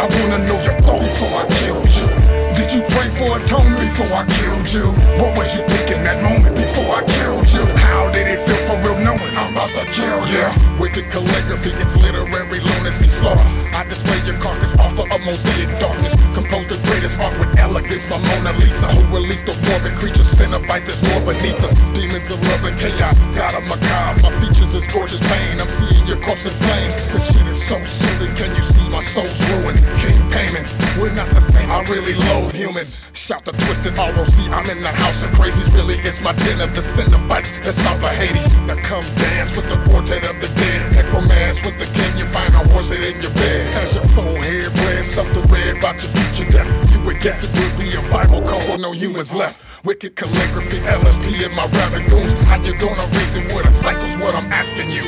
I wanna know your thoughts before I killed you. Did you pray for atonement before I killed you? What was you thinking that moment before I killed you? How did it feel for real knowing I'm about to kill you? Wicked Killagraphy, it's literary lunacy slaughter. I display your carcass, author of mosaic darkness. Compose the greatest art with elegance, my Mona Lisa. Who released those morbid creatures, cenobites that's more beneath us. Demons of love and chaos, God of macabre. My features is gorgeous pain. I'm seeing your corpse in flames. This shit is so soothing. Can you see my soul's ruined? King payment, we're not the same. I really loathe humans. Shout the twisted ROC, I'm in that house of crazies. Really, it's my dinner. The cenobites, that's south of Hades. Now come dance with the quartet of the dead. Necromance with the king, you find a horse in your bed. As your forehead bled, something red about your future death. You would guess it would be a Bible code no humans left. Wicked Killagraphy, LSP, and my rabbit goons. How you gonna reason with a cycle's what I'm asking you?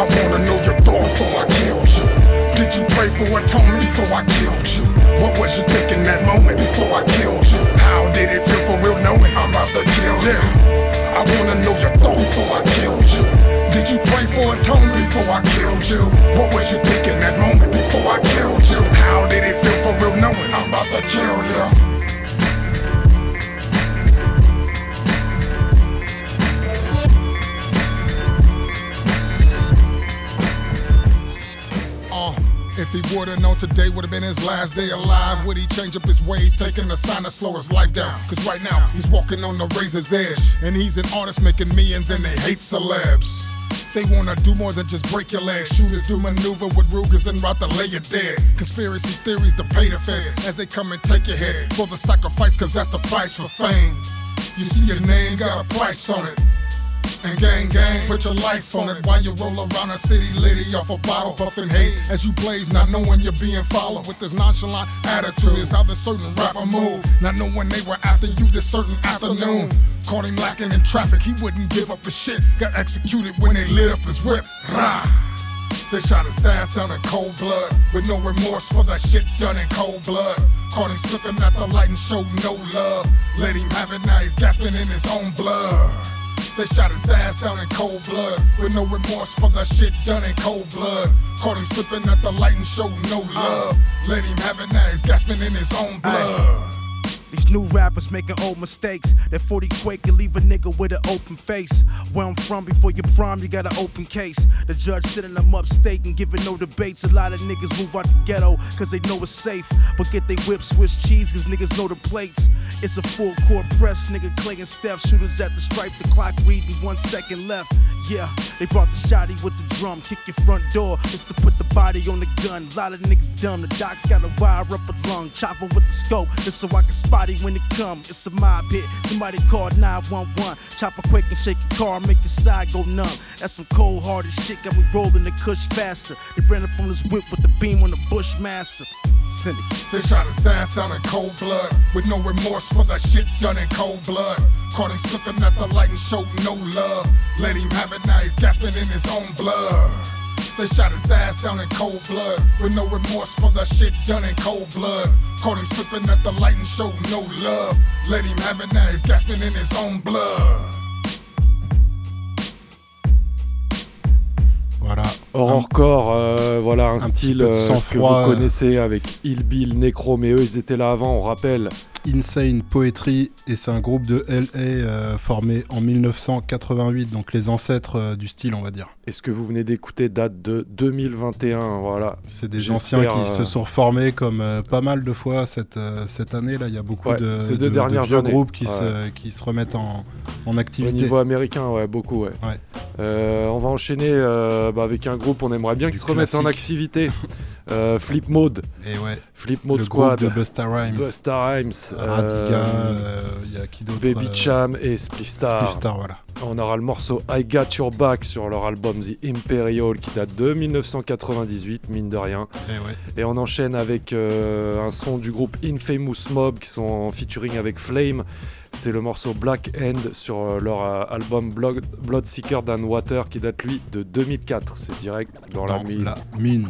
I wanna know your thoughts before I killed you. Did you pray for atonement before I killed you? What was you thinking that moment before I killed you? How did it feel for real knowing I'm about to kill you? I wanna know your thoughts before I killed you. Did you pray for atonement before I killed you? What was you thinking that moment before I killed you? How did it feel for real knowing I'm about to kill you? Uh, if he would've known today would've been his last day alive, would he change up his ways, taking a sign to slow his life down? Cause right now, he's walking on the razor's edge, and he's an artist making millions, and they hate celebs. They wanna do more than just break your legs. Shooters do maneuver with Rugers and route to lay you dead. Conspiracy theories to pay the feds as they come and take your head for the sacrifice, cause that's the price for fame. You see your name got a price on it. And gang, gang, put your life on it while you roll around a city litty off a bottle, puffing haze as you blaze, not knowing you're being followed with this nonchalant attitude. Is how this certain rapper move, not knowing they were after you this certain afternoon. Caught him lacking in traffic, he wouldn't give up his shit. Got executed when they lit up his whip. Rah! They shot his ass down in cold blood with no remorse for that shit done in cold blood. Caught him slipping at the light and showed no love. Let him have it now, he's gasping in his own blood. They shot his ass down in cold blood with no remorse for that shit done in cold blood. Caught him slipping at the light and showed no love. Let him have it now, he's gasping in his own blood. These new rappers making old mistakes. That 40 quake can leave a nigga with an open face. Where I'm from, before you prime, you got an open case. The judge sitting them upstate and giving no debates. A lot of niggas move out the ghetto cause they know it's safe. But get they whip Swiss cheese cause niggas know the plates. It's a full court press, nigga Clay and Steph. Shooters at the stripe, the clock reading one second left. Yeah, they brought the shotty with the drum. Kick your front door just to put the body on the gun. A lot of niggas dumb. The doc got a wire up a lung. Chopper with the scope just so I can spot him when it come. It's a mob hit. Somebody called 911. Chopper quick and shake your car, make your side go numb. That's some cold hearted shit. Got me rolling the cush faster. They ran up on this whip with the beam on the Bushmaster. Send it. They shot his ass down in cold blood with no remorse for that shit done in cold blood. Caught him slipping at the light and showed no love. Let him have it now, he's gasping in his own blood. They shot his ass down in cold blood with no remorse for that shit done in cold blood. Caught him slipping at the light and showed no love. Let him have it now, he's gasping in his own blood. Voilà. Horrorcore, euh, voilà un, un style euh, que vous connaissez avec Ill Bill, Necro, mais eux ils étaient là avant, on rappelle. Insane Poetry et c'est un groupe de LA euh, formé en 1988, donc les ancêtres euh, du style, on va dire. Et ce que vous venez d'écouter date de 2021, voilà. C'est des anciens qui se sont formés comme euh, pas mal de fois cette, euh, cette année. Là, il y a beaucoup Ouais, de, ces deux de dernières groupes qui, Ouais. se, qui se remettent en, en Au activité. niveau américain, ouais, beaucoup, ouais. Euh, on va enchaîner euh, bah, avec un groupe, on aimerait bien qu'ils se remettent en activité. Euh, Flip Mode. Et ouais. Flip Mode Le Squad. groupe de Busta Rhymes. Busta Rhymes. Radiga, euh, euh, il y a qui d'autre Baby euh, Cham et Spliff Star. Spliff Star, voilà. On aura le morceau I Got Your Back sur leur album The Imperial qui date de 1998, mine de rien. Et, ouais. Et on enchaîne avec euh, un son du groupe Infamous Mob qui sont en featuring avec Flame. C'est le morceau Black End sur euh, leur euh, album Blood, Bloodseeker Than Water qui date lui de 2004. C'est direct dans, la Dans mine. la mine.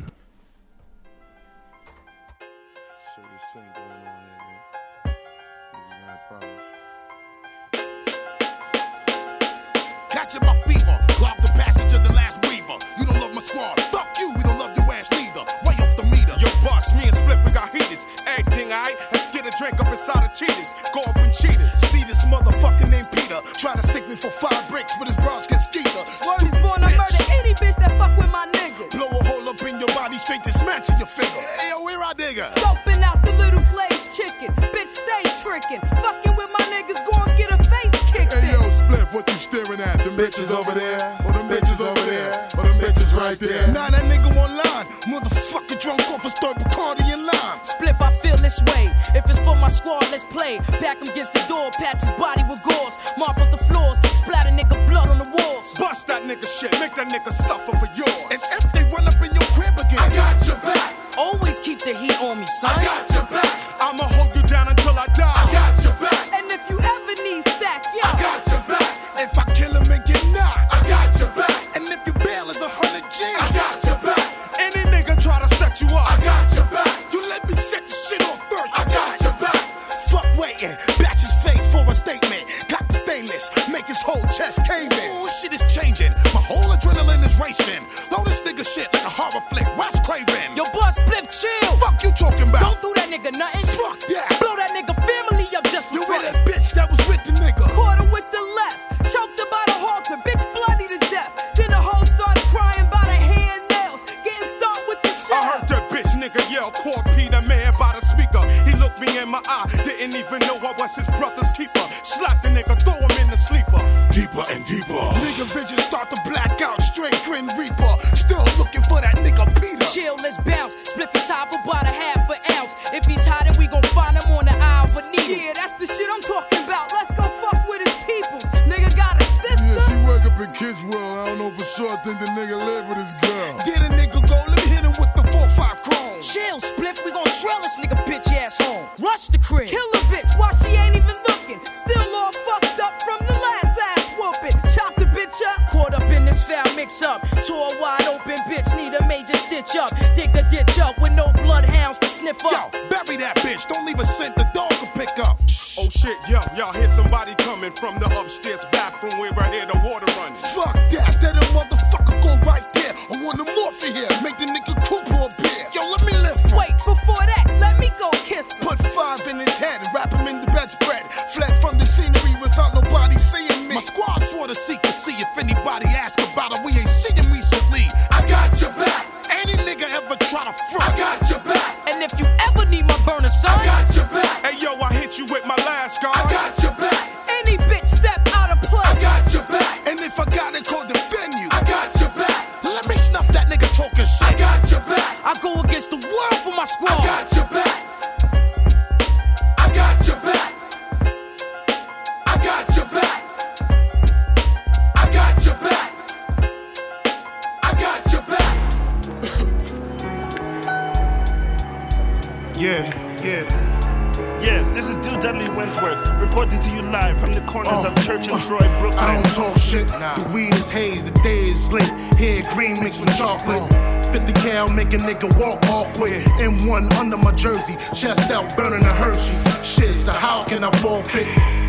Split, we got. Everything I let's get a drink up inside of cheaters. Go up and cheaters. See this motherfucker named Peter, try to stick me for five bricks, but his bronze gets skeezer. Word is born to murder any bitch that fuck with my nigga. Blow a hole up in your body, straight dismantle your figure. Hey, yo, where I digger? Scoping out the little Clay's chicken. Bitch, stay tricking. Fucking with my niggas, go and get a face kicked Hey, in. yo, Spliff, what you staring at? Them bitches over there, or them bitches over there, or them bitches right there. Now that nigga online, motherfucker drunk off a stir I this way. If it's for my squad, let's play. Back him against the door, patch his body with gauze. Mark up the floors, splatter nigga blood on the walls. Bust that nigga shit, make that nigga suffer for yours. And if they run up in your crib again, I got your back. Always keep the heat on me, son. I got your back. I'ma hold you down until I die. I got your back. And if you ever need stack, yo. I got your back. If I kill him and get knocked, I got your back. Batch his face for a statement. Got the stainless, make his whole chest cave in. Ooh, shit is changing. My whole adrenaline is racing. Blow this nigga shit like a horror flick. Wes Craven. Yo, boss, Spliff, chill. Fuck you talking about? Don't do that nigga nothing. my eye. Didn't even know I was his brother's keeper. Slap the nigga, throw him in the sleeper. Deeper and deeper. Nigga vision start to black out. Straight grin reaper. Still looking for that nigga Peter. Chill, let's bounce. Split his high for about a half an ounce. If he's hot, then we gon' find him on the aisle But a. Yeah, that's the shit I'm talking about. Let's go fuck with his people. Nigga got a sister. Yeah, she wake up in kids well. I don't know for sure. I think the nigga live with his girl. Did a nigga go? Let me hit him with the four five chrome. Chill, split. We gon' trail this nigga bitch ass Rush the crib. Kill a bitch while she ain't even looking. Still all fucked up from the last ass whooping. Chop the bitch up. Caught up in this foul mix up. Tore wide open bitch need a major stitch up. Dig the ditch up with no bloodhounds to sniff up. Yo, bury that bitch. Don't leave a scent the dog can pick up. Oh shit, yo, y'all hear somebody coming from the upstairs ask about him, we ain't seen him recently. I got your back. Any nigga ever try to front? I got your back. And if you ever need my burner, son, I got your back. Hey yo, I hit you with my make a nigga walk awkward. M1 under my jersey, chest out burning a Hershey. Shit, so how can I forfeit?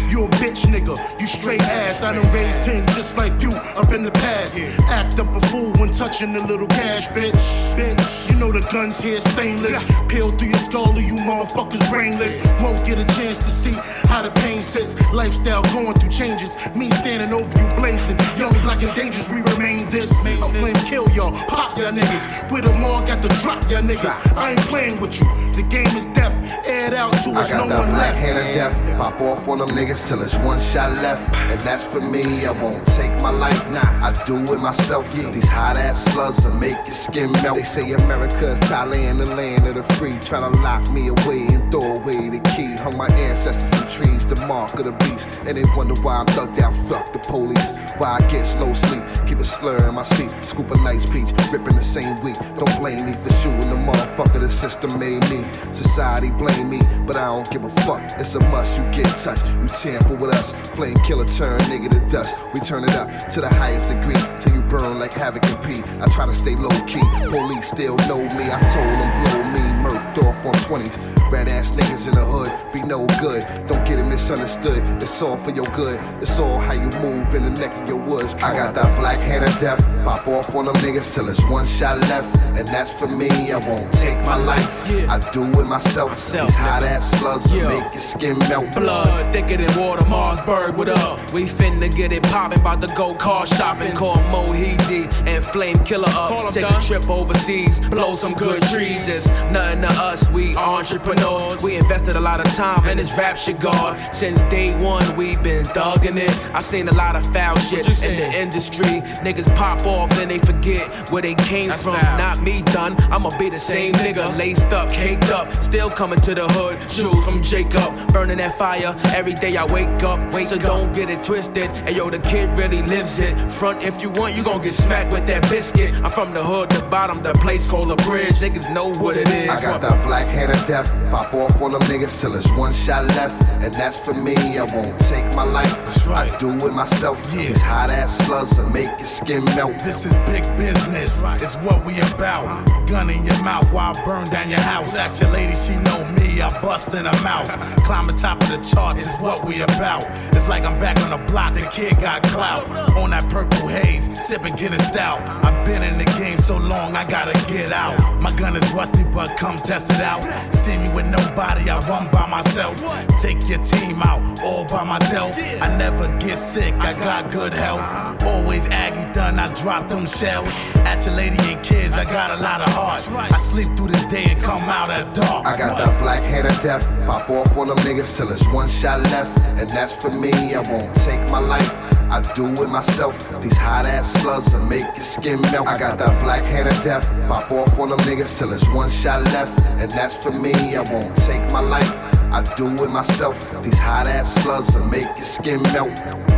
You a bitch nigga, you straight ass. I done raised tens just like you up in the past. Act up a fool touching the little cash, bitch. Bitch, you know the guns here stainless. Peel through your skull, you motherfuckers brainless. Won't get a chance to see how the pain sits. Lifestyle going through changes. Me standing over you blazing. Young, black, and dangerous, we remain this. A flame kill y'all, pop y'all niggas. With them all, got to drop y'all niggas. I ain't playing with you. The game is death. Air it out to I us, got no one black left. hand of death. Pop off on them niggas till it's one shot left. And that's for me. I won't take my life. Nah, I do it myself. These hot ass slugs will make your skin melt. They say America is Thailand, the land of the free. Tryna lock me away and throw away the key. Hung my ancestors from trees, the mark of the beast. And they wonder why I'm thugged out. Fuck the police. Why I get slow sleep. Keep a slur in my speech. Scoop a nice peach. Ripping the same week. Don't blame me for shooting the motherfucker. The system made me. Society blame me, but I don't give a fuck. It's a must. You get touched. You tamper with us. Flame killer turn nigga to dust. We turn it up to the highest degree till you burn like havoc and pee. I try to stay low key. Police still know me. I told them blow me. Murked off on 20s. Red ass niggas in the hood be no good. Don't get it misunderstood. It's all for your good. It's all how you move in the neck of your woods. I got that black hand of death. Pop off on them niggas till it's one shot left. And that's for me. I won't take my life. I do it myself. These hot ass slugs will make your skin melt. Blood thicker than water, Marsburg, what up? We finna get it poppin', bout to go car shopping. Call Moheezy and Flame Killer Call 'em up. Take done. a trip overseas, blow some good trees. It's nothing to us, we entrepreneurs. We invested a lot of time in this rap shit, God. Since day one, we've been thugging it. I seen a lot of foul shit in the industry. Niggas pop off, then they forget where they came from. Not me, done. I'ma be the same nigga, laced up, caked up, still coming to the hood. Shoes from Jacob, burning that fire every day I wake up. Wait, so don't get it twisted. Hey yo, the kid really lives it. Front if you want, you gon' get smacked with that biscuit. I'm from the hood, the bottom, the place called the bridge. Niggas know what it is. I got that black hand of death. Pop off on them niggas till it's one shot left. And that's for me. I won't take my life. That's right. I do it myself. These hot ass slugs will make your skin melt. This is big business. It's what we about. Gun in your mouth while I burn down your house. Ask your lady, she know me. I bust in her mouth. Climb the top of the charts is what we about. It's like I'm back on the block. The kid got clout. On that purple haze, sipping Guinness stout. I've been in the game so long, I gotta get out. My gun is rusty, but come test it out. See me with nobody, I run by myself. Take your team out, all by myself. I never get sick, I got good health. Uh-huh. Always Aggie done, I drop them shells. At your lady and kids, I got a lot of heart. I sleep through the day and come out at dark. I got that black hand of death. Pop off on them niggas till it's one shot left. And that's for me. I won't take my life. I do it myself. These hot ass slugs will make your skin melt. I got that black hand of death. Pop off on them niggas till it's one shot left. And that's for me. I won't take my life. I do it myself. These hot ass slugs will make your skin melt.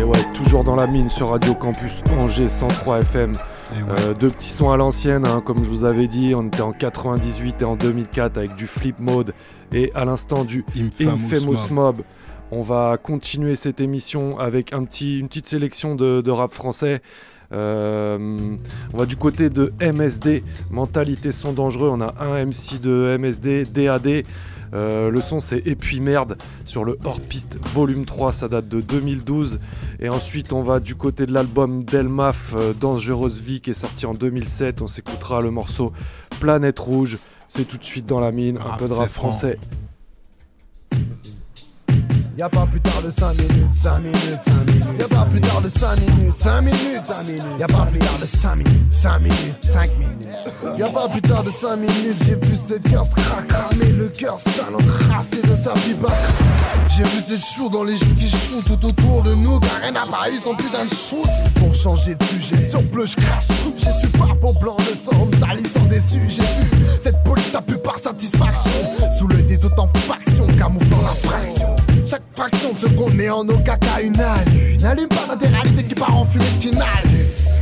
Et ouais, toujours dans la mine sur Radio Campus Angers 103 FM. Euh, deux petits sons à l'ancienne, hein, comme je vous avais dit, on était en 98 et en 2004 avec du Flip Mode et à l'instant du Infamous Infamous Mob. Mob. On va continuer cette émission avec un petit, une petite sélection de, de rap français. Euh, on va du côté de MSD, Mentalité sont dangereux. On a un MC de MSD, DAD. Euh, le son c'est Et puis merde sur le hors-piste volume 3, ça date de 2012. Et ensuite on va du côté de l'album Delmaf, euh, Dangereuse Vie qui est sorti en 2007. On s'écoutera le morceau Planète Rouge. C'est tout de suite dans la mine, un Rap, peu de rap franc. Y'a pas plus tard de 5 minutes, 5 minutes, 5 minutes. Y'a pas plus tard de 5 minutes, 5 minutes, 5 minutes. Y'a pas plus tard de 5 minutes, 5 minutes, 5 minutes. Y'a pas plus tard de 5 minutes, j'ai vu ce cœur se cramer, le cœur sale encrassé de sa vie bas. J'ai vu ces choux dans les joues qui chouent tout autour de nous, car rien n'a pas eu son putain de shoot. Pour changer de sujet, sur bleu, je crache tout. J'ai su pas pour blanc de sang, salissant déçu. J'ai vu cette police a pu par satisfaction. Sous l'œil des autant factions, camouflant la fraction. Chaque fraction de seconde met en nos caca une allu. N'allume pas l'intéralité qui part en fumée.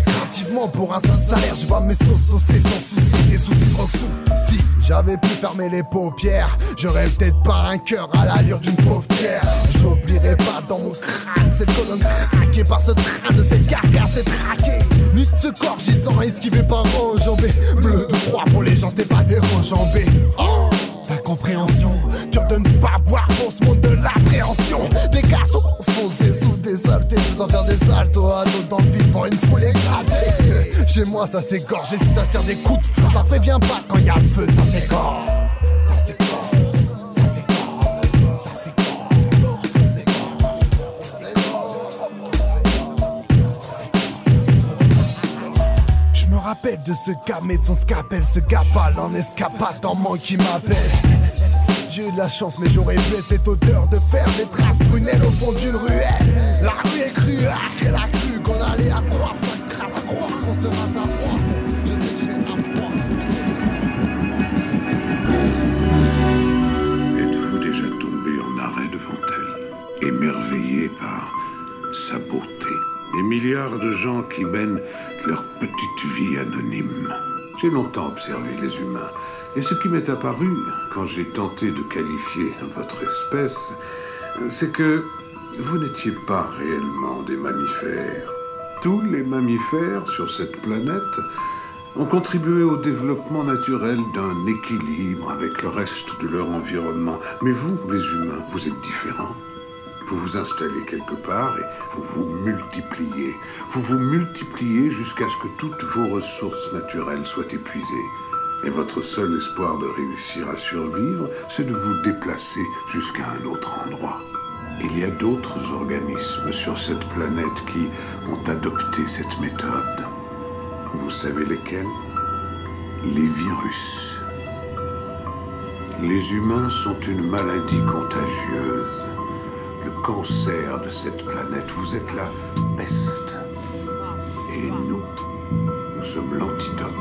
Créativement pour un sale salaire, je vois mes sauces saucées sans souci, des soucis roxou. Si j'avais pu fermer les paupières, j'aurais peut-être pas un cœur à l'allure d'une pauvre pierre. J'oublierai pas dans mon crâne cette colonne craquée par ce train de cette carcasse est traquée. Ni de ce corps gisant esquivé par enjambé. Bleu de croix pour les gens, c'était pas des enjambés. Oh ta compréhension, dur de ne pas voir pour ce monde de l'appréhension. Des garçons foncent des sous, des saletés, tout en faire des saltos à dos dans le pour une foule exaltée. Chez moi, ça s'égorge et si ça sert des coups de feu, ça prévient pas quand y a le feu, ça s'égorge. Ça s'égorge, rappelle de ce gars, mais de son scapel, ce gars pâle en escapade en manque qui m'appelle. J'ai eu de la chance, mais j'aurais pu être cette odeur de fer, des traces prunelles au fond d'une ruelle. La rue est crue, ah, elle a cru qu'on allait à croire, pas grâce à croire qu'on sera sa proie. Je sais que j'ai la. Êtes-vous déjà tombé en arrêt devant elle, émerveillé par sa beauté? Les milliards de gens qui mènent leur petite vie anonyme. J'ai longtemps observé les humains, et ce qui m'est apparu quand j'ai tenté de qualifier votre espèce, c'est que vous n'étiez pas réellement des mammifères. Tous les mammifères sur cette planète ont contribué au développement naturel d'un équilibre avec le reste de leur environnement. Mais vous, les humains, vous êtes différents. Vous vous installez quelque part et vous vous multipliez. Vous vous multipliez jusqu'à ce que toutes vos ressources naturelles soient épuisées. Et votre seul espoir de réussir à survivre, c'est de vous déplacer jusqu'à un autre endroit. Il y a d'autres organismes sur cette planète qui ont adopté cette méthode. Vous savez lesquels? Les virus. Les humains sont une maladie contagieuse. Cancer de cette planète, vous êtes la peste. Et nous, nous sommes l'antidote.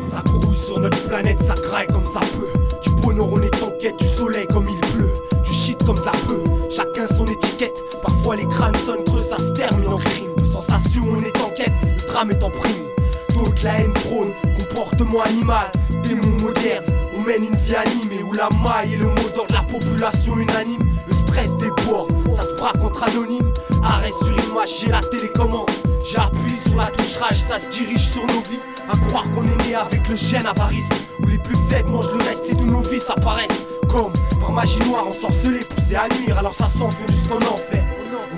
Ça grouille sur notre planète, ça graille comme ça peut. Du bonheur, on est en quête, du soleil comme il pleut. Du shit comme de la peu, chacun son étiquette. Parfois les crânes sonnent creux, ça se termine en crime. De sensation, on est en quête, le drame est en prime. D'autres la haine prône, comportement animal, démon moderne. On mène une vie animée où la maille est le mot d'ordre la population unanime. Déborde, ça se braque contre anonyme. Arrêt sur image, j'ai la télécommande. J'appuie sur la touche rage, ça se dirige sur nos vies. À croire qu'on est né avec le gène avarice. Où les plus faibles mangent le reste et tous nos vies apparaissent. Comme par magie noire, ensorcelé, poussé à nuire. Alors ça s'enfuit jusqu'en enfer.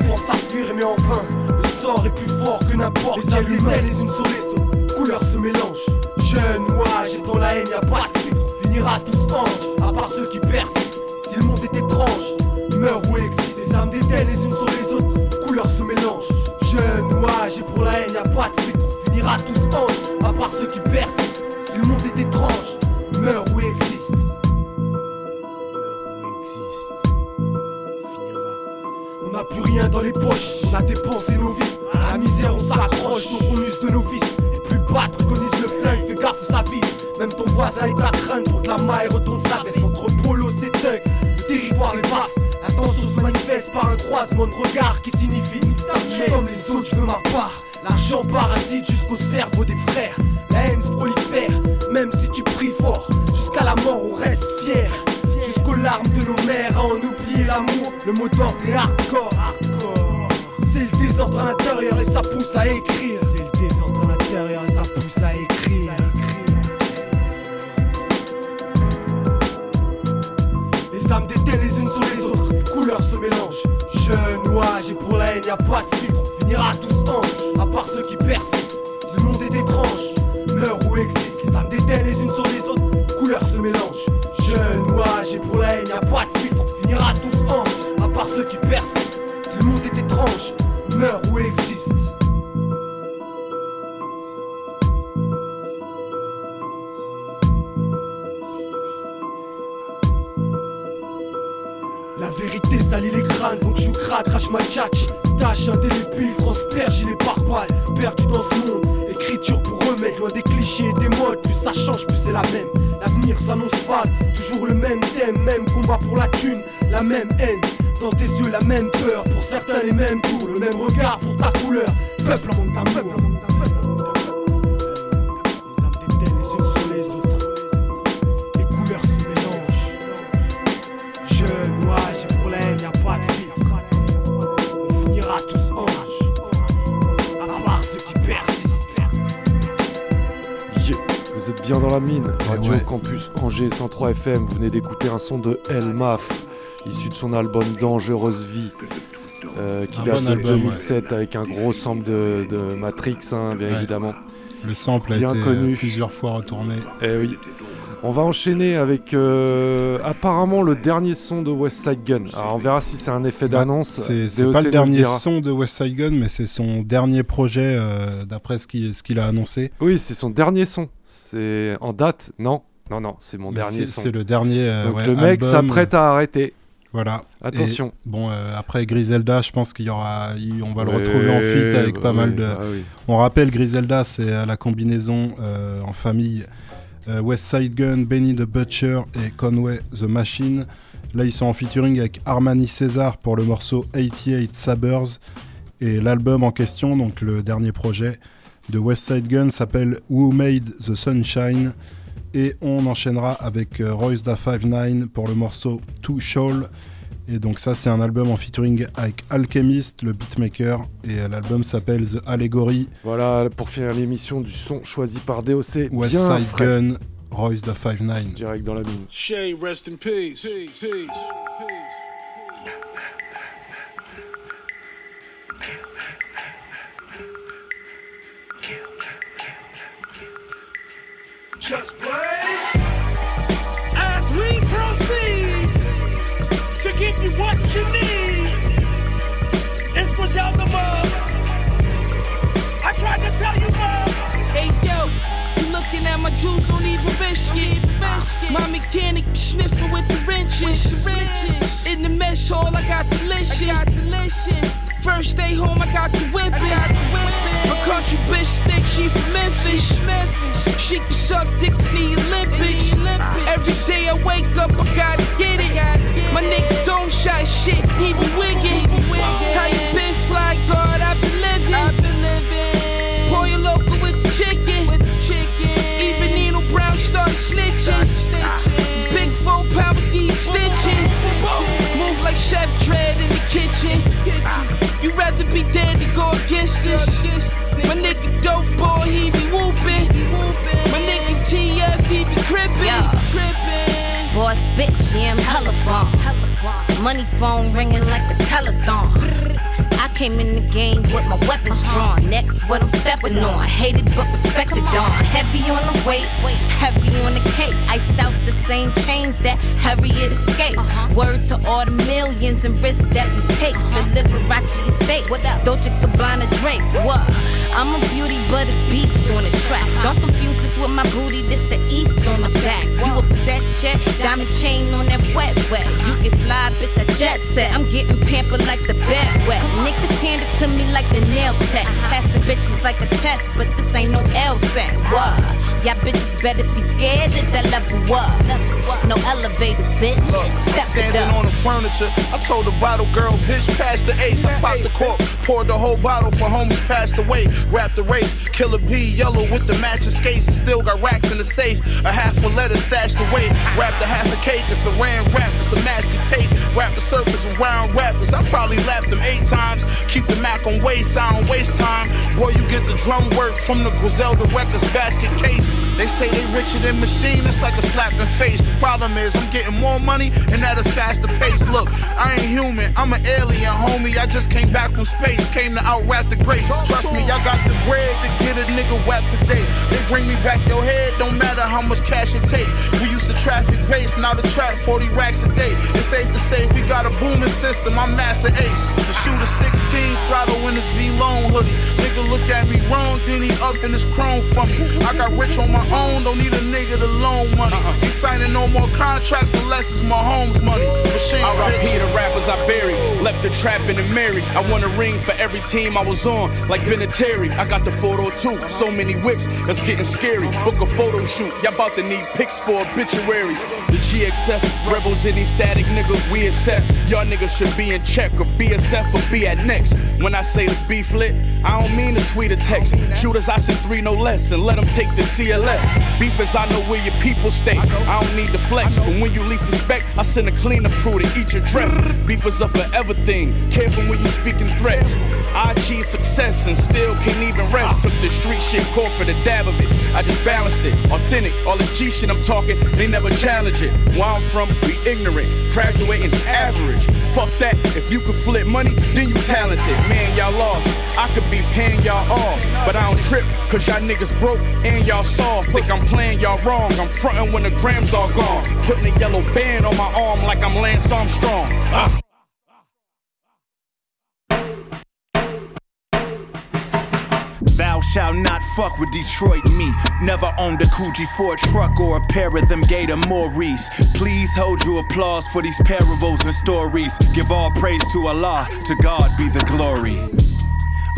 On pense à fuir, mais en vain. Le sort est plus fort que n'importe quel humain. les unes sur les autres, couleurs se mélangent. Jeune ou âge, et dans la haine, y a pas de filtre. Finira tous anges, à part ceux qui persistent. Si le monde est étrange, meurt ou existe. Les âmes déteignent les unes sur les autres, couleurs se mélangent. Jeune ou et pour la haine, y a pas de filtre. On finira tous anges, à part ceux qui persistent. Si le monde est étrange, meurt ou existe. On n'a plus rien dans les poches, on a dépensé nos vies. À la misère, on s'accroche, donc on de nos vices. Et plus battre, préconise le flingue, fais gaffe ça vise. Même ton voisin est à craindre pour que la maille retourne sa veste. Entre polos et le territoire est vaste. L'attention se manifeste par un croisement de regard qui signifie Je suis comme les autres, je veux ma part. L'argent parasite jusqu'au cerveau des frères. La haine se prolifère, même si tu pries fort. Jusqu'à la mort, on reste fier. Jusqu'aux larmes de nos mères, à en oublier l'amour. Le mot d'ordre est hardcore. C'est le désordre à l'intérieur et ça pousse à écrire. C'est le désordre à et ça pousse à écrire. Les âmes déteignent les unes sur les autres, couleurs se mélangent. Jeune ou âge et pour la haine, y a pas de filtre, finira tous anges. À part ceux qui persistent, si le monde est étrange, meurt ou existe. Les âmes déteignent les unes sur les autres, couleurs se mélangent. Jeune ou âge et pour la haine, y a pas de filtre, finira tous anges. À part ceux qui persistent, si le monde est étrange, meurt ou existe. Salit les crânes, donc je craque, crache ma tchatch. Tâche indélébile, transperge les pare Perdu dans ce monde, écriture pour remettre loin des clichés et des modes. Plus ça change, plus c'est la même. L'avenir s'annonce fade, toujours le même thème, même combat pour la thune, la même haine. Dans tes yeux, la même peur, pour certains les mêmes tours, le même regard pour ta couleur. Peuple en d'amour. Les bien dans la mine. Radio ouais. Campus Angers 103 FM. Vous venez d'écouter un son de El Maf, issu de son album Dangereuse Vie. euh, qui Un date bon de album, 2007 avec un gros sample de, de Matrix, hein, bien Ouais. évidemment. Le sample a Bien été euh, connu. plusieurs fois retourné. Eh oui. On va enchaîner avec euh, apparemment le dernier son de West Side Gun. Alors on verra si c'est un effet Bah, d'annonce. C'est pas le dernier son de West Side Gun, mais c'est son dernier projet euh, d'après ce qu'il ce qu'il a annoncé. Oui, c'est son dernier son. C'est en date Non, non, non, c'est mon Mais dernier c'est- son. c'est le dernier, euh, Donc ouais, le mec album. s'apprête à arrêter. Voilà. Attention. Et, bon, euh, après Griselda, je pense qu'il y aura, il- on va le retrouver en feat avec bah pas mal de. oui. On rappelle Griselda, c'est la combinaison euh, en famille euh, West Gun, Benny the Butcher et Conway the Machine. Là, ils sont en featuring avec Armani César pour le morceau 88 Sabers. Et l'album en question, donc le dernier projet de West Side Gun, s'appelle Who Made the Sunshine. Et on enchaînera avec euh, Royce da 59 pour le morceau Too Shoal. Et donc ça c'est un album en featuring avec Alchemist, le beatmaker, et l'album s'appelle The Allegory, Voilà, pour finir l'émission du son choisi par DOC. West bien Side frais. Gun, Royce da 59. Direct dans la mine. Shay, rest in peace. peace. Just blaze. Juice, don't even biscuit. My mechanic sniffing with the wrenches. In the mess hall, I got the listen. First day home, I got the whipping. My country bitch think she from Memphis. She can suck dick in the Olympics. Every day I wake up, I gotta get it. My nigga don't shot shit, he be wiggin'. How you been, fly guard? Kitchen. You rather be dead than go against this. My nigga dope boy, he be whooping. My nigga TF, he be crippin'. Boss bitch, yeah, I'm hella bomb. Money phone ringing like a telethon. Came in the game with my weapons drawn. Next, what I'm stepping on. Hated but respected on. Heavy on the weight, heavy on the cake. Iced out the same chains that Harriet escaped. Uh-huh. Word to all the millions and risks that we take. The Liberace estate. Dolce Gabbana drapes. What? I'm a beauty but a beast on the track. Uh-huh. Don't confuse this with my booty. This the east on the back. You upset, check. Diamond chain on that wet wet. You can fly, bitch. I jet set. I'm getting pampered like the bed wet. Niggas hand it to me like the nail tech. Passing bitches like a test, but this ain't no L set. What? Y'all bitches better be scared that that level up. No elevators, bitch. Look, Step standing on the furniture. I told the bottle girl, bitch, pass the ace. I popped the cork, poured the whole bottle for homies passed away. Wrapped the race, killer B yellow with the matching skates. Still got racks in the safe. A half a letter stashed away. Wrapped a half a cake, it's a ran wrap, it's a mask and tape. Wrap the surface around rappers. I probably lapped them eight times. Keep the Mac on waist, I don't waste time. Boy, you get the drum work from the Griselda Records basket case. They say they richer than machine, it's like a slap in face. The problem is I'm getting more money and at a faster pace. Look, I ain't human, I'm an alien, homie. I just came back from space, came to out rap the greats. Trust me, I got the bread to get a nigga whack today. They bring me back your head, don't matter how much cash it take. We used to traffic base, now the trap 40 racks a day. It's safe to say we got a booming system, I'm master ace. The shooter 16, throttle in his V-Lone hoodie. Nigga look at me wrong, then he up in his chrome for me. I got rich on my own, don't need a nigga to loan money. Signing no more contracts unless it's my home's money. Machine R.I.P. the rappers I buried. Left the trapping and married. I won a ring for every team I was on, like Vinatieri. I got the photo too. So many whips, that's getting scary. Book a photo shoot. Y'all about to need pics for obituaries. The GXF, rebels any static nigga, we accept. Y'all niggas should be in check or BSF or be at next. When I say the beef lit, I don't mean to tweet or text. Shooters, I send three no less and let them take the CLS. Beef is I know where your people stay. I don't need the flex, but when you least suspect, I send a cleaner crew to eat your dress. Beef is a forever thing. Careful when you speaking threats. I achieved success and still can't even rest. Took the street shit corporate, a dab of it. I just balanced it. Authentic, all the G shit I'm talking, they never challenge it. Where I'm from, we ignorant, graduating average. Fuck that, if you could flip money, then you talented. Man, y'all lost. I could be paying y'all off, but I don't trip, cause y'all niggas broke and y'all soft. Think I'm playing y'all wrong. I'm frontin' when the all gone. Putting a yellow band on my arm like I'm Lance Armstrong. Ah. Thou shalt not fuck with Detroit me. Never owned a Coogi Ford truck or a pair of them Gator Maurice. Please hold your applause for these parables and stories. Give all praise to Allah, to God be the glory.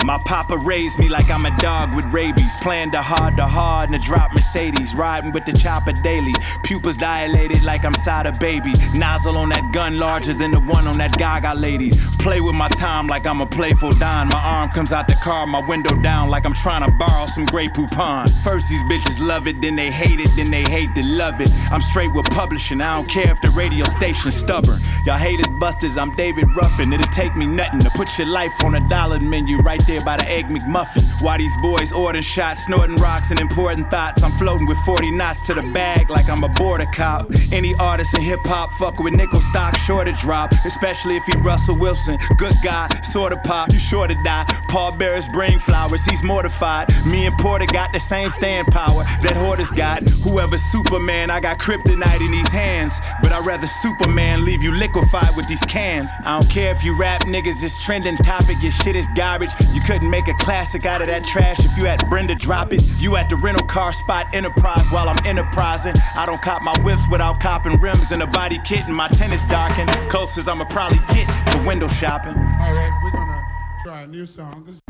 My papa raised me like I'm a dog with rabies. Playing the hard to hard in a drop Mercedes. Riding with the chopper daily. Pupils dilated like I'm side a baby. Nozzle on that gun larger than the one on that Gaga ladies. Play with my time like I'm a playful Don. My arm comes out the car, my window down like I'm trying to borrow some Grey Poupon. First these bitches love it, then they hate it, then they hate to love it. I'm straight with publishing. I don't care if the radio station's stubborn. Y'all haters busters, I'm David Ruffin. It'll take me nothing to put your life on a dollar menu right there by the Egg McMuffin. Why these boys ordering shots, snorting rocks, and important thoughts? I'm floating with 40 knots to the bag like I'm a border cop. Any artist in hip hop fuck with nickel stock, sure to drop. Especially if he Russell Wilson. Good guy, sorta pop, you sure to die. Paul Bear's brain flowers, he's mortified. Me and Porter got the same stand power that Hoarders got. Whoever's Superman, I got kryptonite in these hands. But I'd rather Superman leave you liquefied with these cans. I don't care if you rap niggas, it's trending topic. Your shit is garbage. You couldn't make a classic out of that trash if you had Brenda drop it. You at the rental car spot Enterprise while I'm enterprising. I don't cop my whips without copping rims and a body kit and my tennis darkened. Closest I'ma probably get to window shopping. All right, we're gonna try a new song. This-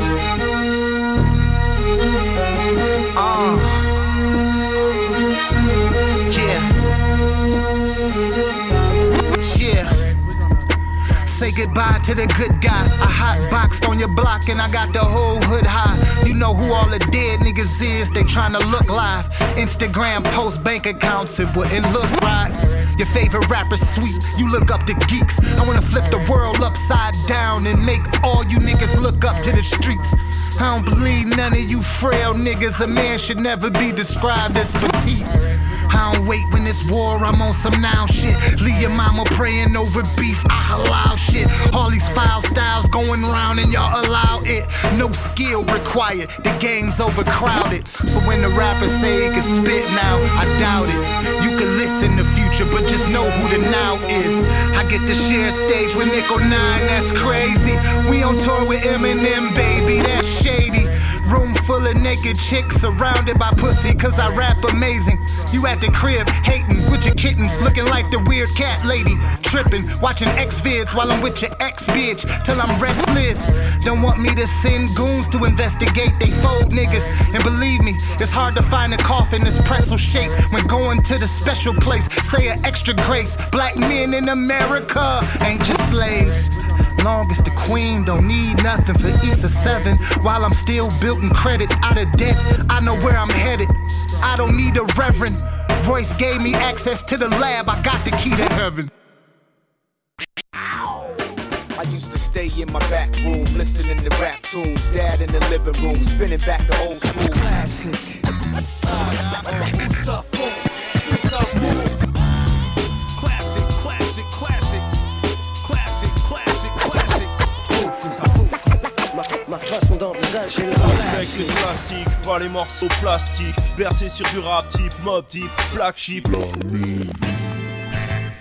goodbye to the good guy. I hot boxed on your block and I got the whole hood high. You know who all the dead niggas is, they tryna look live. Instagram post bank accounts, it wouldn't look right. Your favorite rapper sweet, you look up to geeks. I wanna flip the world upside down and make all you niggas look up to the streets. I don't believe none of you frail niggas. A man should never be described as petite. I don't wait when it's war, I'm on some now shit. Leave your mama praying over beef, I halal shit. All these foul styles going round and y'all allow it. No skill required, the game's overcrowded. So when the rappers say he can spit now, I doubt it. You can listen to future, but just know who the now is. I get to share stage with Nickel 9, that's crazy. We on tour with Eminem, baby, that's shady. room full of naked chicks surrounded by pussy, cause I rap amazing. At the crib, hating with your kittens, looking like the weird cat lady. Tripping, watching X vids while I'm with your ex bitch, till I'm restless. Don't want me to send goons to investigate, they fold niggas. And believe me, it's hard to find a coffin that's pretzel shape when going to the special place. Say an extra grace. Black men in America ain't just slaves. Long as the queen don't need nothing for Easter 7 while I'm still building credit out of debt. I know where I'm headed. I don't need a reverend. Royce gave me access to the lab. I got the key to heaven. I used to stay in my back room, listening to rap tunes. Dad in the living room, spinning back the old school. Classic. Classic, Ma façon d'envisager le Respecte les classiques, pas les morceaux plastiques. Bercé sur du rap type, mob type, black sheep.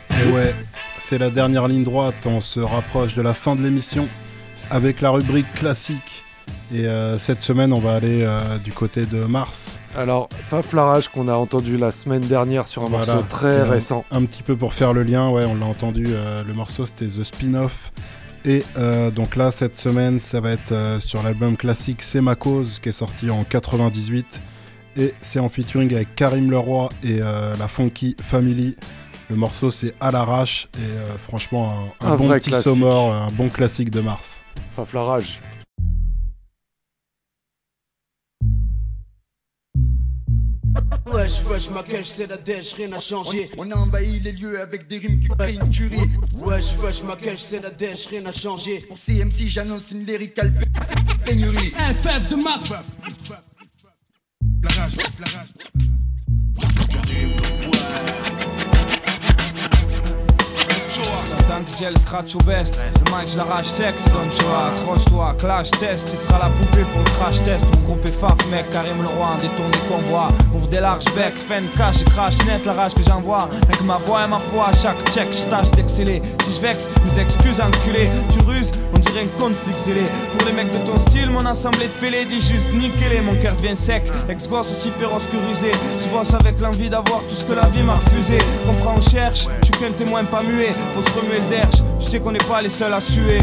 Et ouais, c'est la dernière ligne droite, on se rapproche de la fin de l'émission avec la rubrique classique. Et euh, cette semaine, on va aller euh, du côté de Mars. Alors, Faflarage qu'on a entendu la semaine dernière sur un Voilà, morceau très un- récent. Un, petit peu pour faire le lien, ouais, on l'a entendu. euh, le morceau c'était The Spin-off. Et euh, donc là, cette semaine, ça va être euh, sur l'album classique C'est ma cause, qui est sorti en 98. Et c'est en featuring avec Karim Leroy et euh, la Funky Family. Le morceau c'est À l'arrache. Et franchement, un, un Un bon petit classique. Un bon classique de Mars. Faflarage. Wesh, wesh, ma cache, c'est la dèche, rien n'a changé. On a envahi les lieux avec des rimes qui créent une tuerie. Wesh, wesh, ma cache, c'est la dèche, rien n'a changé. Pour CMC, j'annonce une lyrical p- pénurie. FF de max. Flarage, flarage. Tant que j'ai le scratch au veste, le mic je c'est donne choix. Accroche-toi, clash test, tu seras la poupée pour le crash test. Mon groupe est faf, mec, Karim le roi, détourné convoi. Ouvre des larges becs, fen cash, crash net la rage que j'envoie. Avec ma voix et ma foi, chaque check, je tâche d'exceller. Si je vexe, mes excuses enculé. Tu ruses, on dirait un conflit zélé. Pour les mecs de ton style, mon assemblée de fêlés dit juste nickelé. Mon cœur devient sec, ex-gosse aussi féroce que rusé. Tu bosses avec l'envie d'avoir tout ce que la vie m'a refusé. Comprends, on cherche, je suis qu'un témoin pas muet. Le derche, tu sais qu'on n'est pas les seuls à suer.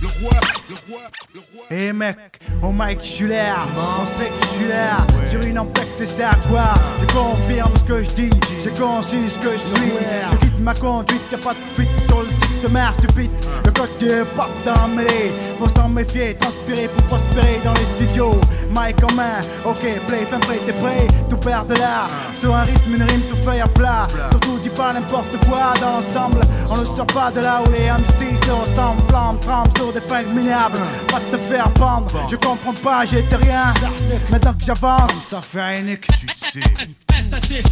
Le roi, le roi, le roi. Eh mec, au mic je suis là, on sait que je suis là Sur une ampex c'est ça à quoi. Je confirme ce que je dis, j'ai conçu ce que je suis. Je quitte ma conduite, y'a pas de fuite sur le site de Mars du beat Le code de porte dans mêlée, faut s'en méfier Transpirer pour prospérer dans les studios. Mic en main, ok, play, fin prêt, t'es prêt Tout perd de là, sur un rythme, une rime, tout feuille à plat. Surtout dis pas n'importe quoi dans l'ensemble. On ne sort pas de là où les MC se ressemblent. Flamme, trempe sur des fringues minables. Pas te faire pendre, je comprends pas, j'étais rien. Maintenant que j'avance, ça fait un nick, tu sais.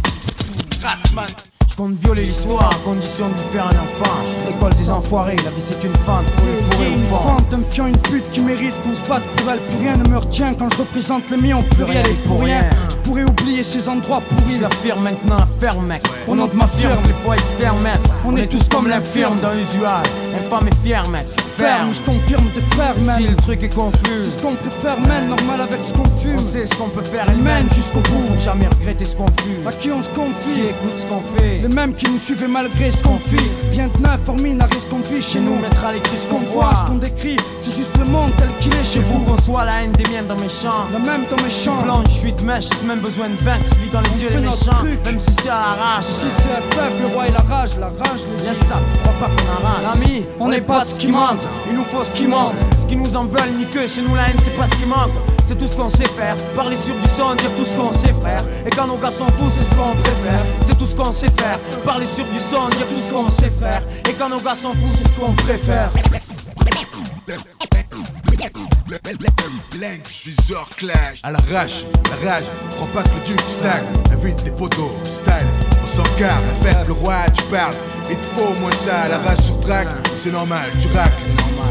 Ratman. Compte violer l'histoire condition de faire un enfant. Je l'école des enfoirés, la vie c'est une fente, faut les fourrer Une fente, un fion, une pute qui mérite qu'on se batte pour elle. Plus rien ne me retient quand je représente les miens. Plus rien et pour rien. Je pourrais oublier ces endroits pourris. Je l'affirme maintenant, la ferme, mec. Au nom de ma firme, des fois ils se ferment. On est tous comme l'infirme dans Usual. Infâme et fier, mec. Ferme, je confirme tes frères, man. Si le truc est confus, C'est ce qu'on préfère, man. Normal avec ce qu'on fume. on sait ce qu'on peut faire Elle mène jusqu'au bout. Pour jamais regretter ce qu'on fut. À qui on se Qui confie écoute ce qu'on fait. Les mêmes qui nous suivaient malgré ce qu'on fit. Bien de neuf, hormis n'a ce qu'on vit chez nous. à l'écrit ce Ce qu'on voit, ce qu'on décrit, c'est juste le monde tel qu'il est chez vous, vous. qu'on soit la haine des miens dans mes chants. La même dans mes chants. Blanche, je suis de mèche, même besoin de vaincre, celui dans les On yeux notre méchants. Même si c'est à l'arrache. Si c'est FF, le roi et la rage, la rage, le dit. ça, tu crois pas qu'on arrache L'ami, on n'est pas de ce qui manque. Il nous faut ce qui manque Ce qui nous en veulent, ni que chez nous la haine c'est pas ce qui manque C'est tout ce qu'on sait faire. Parler sur du son, dire tout ce qu'on sait frère Et quand nos gars s'en foutent, c'est ce qu'on préfère. C'est tout ce qu'on sait faire. Parler sur du son, dire tout ce qu'on sait frère Et quand nos gars s'en foutent, c'est ce qu'on préfère Blank, je suis hors clash. À l'arrache, la rage, crois pas que le duc stagne. Invite tes potos, style, on s'en garde. Faites le roi, tu parles. Il te faut moins ça à l'arrache sur track. C'est normal, tu racles.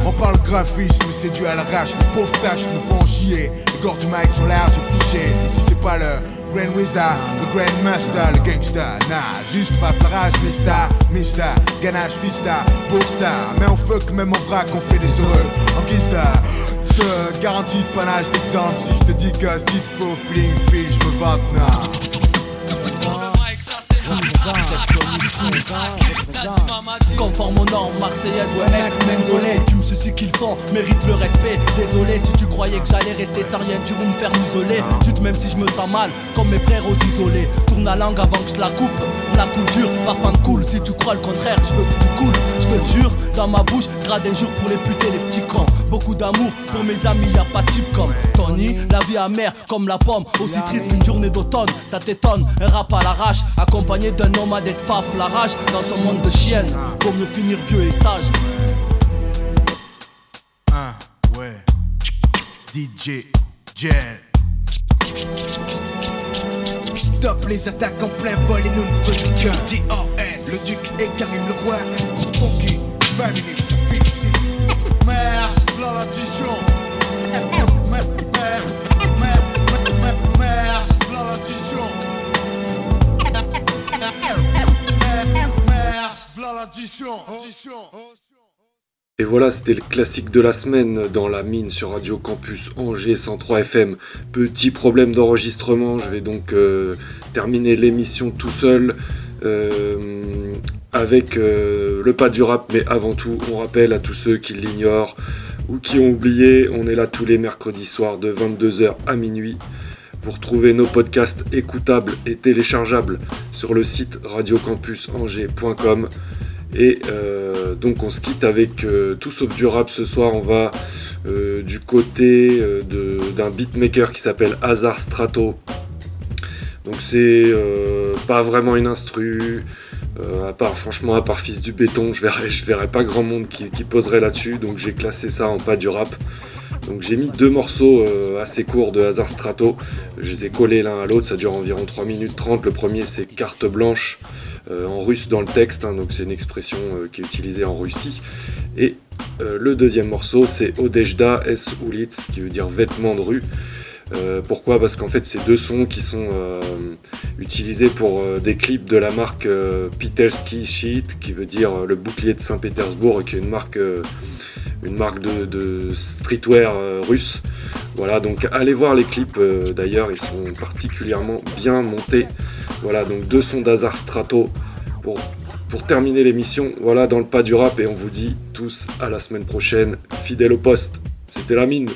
On parle graphisme, c'est dû à l'arrache. Les pauvres nous font chier. Les gorges du mic sont larges et fichées. Ici, c'est pas l'heure Grand Wizard, le Grand Master, le gangsta. Nah, juste faflarage, mista, mista, ganache, vista, pour star. Mais on fuck même en vrac, on fait des heureux. En guise te garantis de panache d'exemple si je te dis que ce dit faux fling, fil, je me nah. Conforme aux normes marseillaises, ouais mec, Menzolé Tu me soucies qu'ils font, mérite le respect. Désolé si tu croyais que j'allais rester sans rien dire ou me faire m'isoler. Juste même si je me sens mal, comme mes frères aux isolés. Tourne la langue avant que je la coupe La couture, ma fin cool Si tu crois le contraire, je veux que tu coules. Je te jure, dans ma bouche, grade un jour pour les putes les petits cons. Beaucoup d'amour pour mes amis, y a pas de type comme Tony. La vie amère comme la pomme, aussi triste qu'une journée d'automne. Ça t'étonne, un rap à l'arrache Accompagné d'un à d'être faf, la rage Dans son monde de chienne, pour mieux finir vieux et sage. Un, ouais. DJ Gel Stop les attaques en plein vol et nous ne faisons qu'un DOS Le duc et Karim le roi Funky, 20 minutes, ici Merci, Florentition Et voilà, c'était le classique de la semaine dans la mine sur Radio Campus Angers 103 FM. Petit problème d'enregistrement, je vais donc euh, terminer l'émission tout seul euh, avec euh, le pas du rap, mais avant tout, on rappelle à tous ceux qui l'ignorent ou qui ont oublié, on est là tous les mercredis soirs de 22h à minuit. Vous retrouvez nos podcasts écoutables et téléchargeables sur le site radiocampusangers.com. Et euh, donc on se quitte avec euh, tout sauf du rap ce soir. On va euh, du côté d'un beatmaker qui s'appelle Hazard Strato. Donc c'est pas vraiment une instru. à part, franchement, à part Fils du Béton, je verrais, je verrais pas grand monde qui, qui poserait là-dessus. Donc j'ai classé ça en pas du rap. Donc j'ai mis deux morceaux assez courts de Hazard Strato. Je les ai collés l'un à l'autre. Ça dure environ 3 minutes 30. Le premier c'est Carte Blanche. Euh, en russe dans le texte, hein, donc c'est une expression euh, qui est utilisée en Russie. Et euh, le deuxième morceau, c'est Odejda S. Ulitz, qui veut dire vêtements de rue. Pourquoi? Parce qu'en fait, c'est deux sons qui sont utilisés pour des clips de la marque Peterski Sheet, qui veut dire le bouclier de Saint-Pétersbourg, qui est une marque, de, streetwear russe. Voilà, donc allez voir les clips d'ailleurs, ils sont particulièrement bien montés. Voilà, donc deux sons d'Hazard Strato pour, pour terminer l'émission. Voilà, dans le pas du rap, et on vous dit tous à la semaine prochaine. Fidèle au poste, c'était la mine.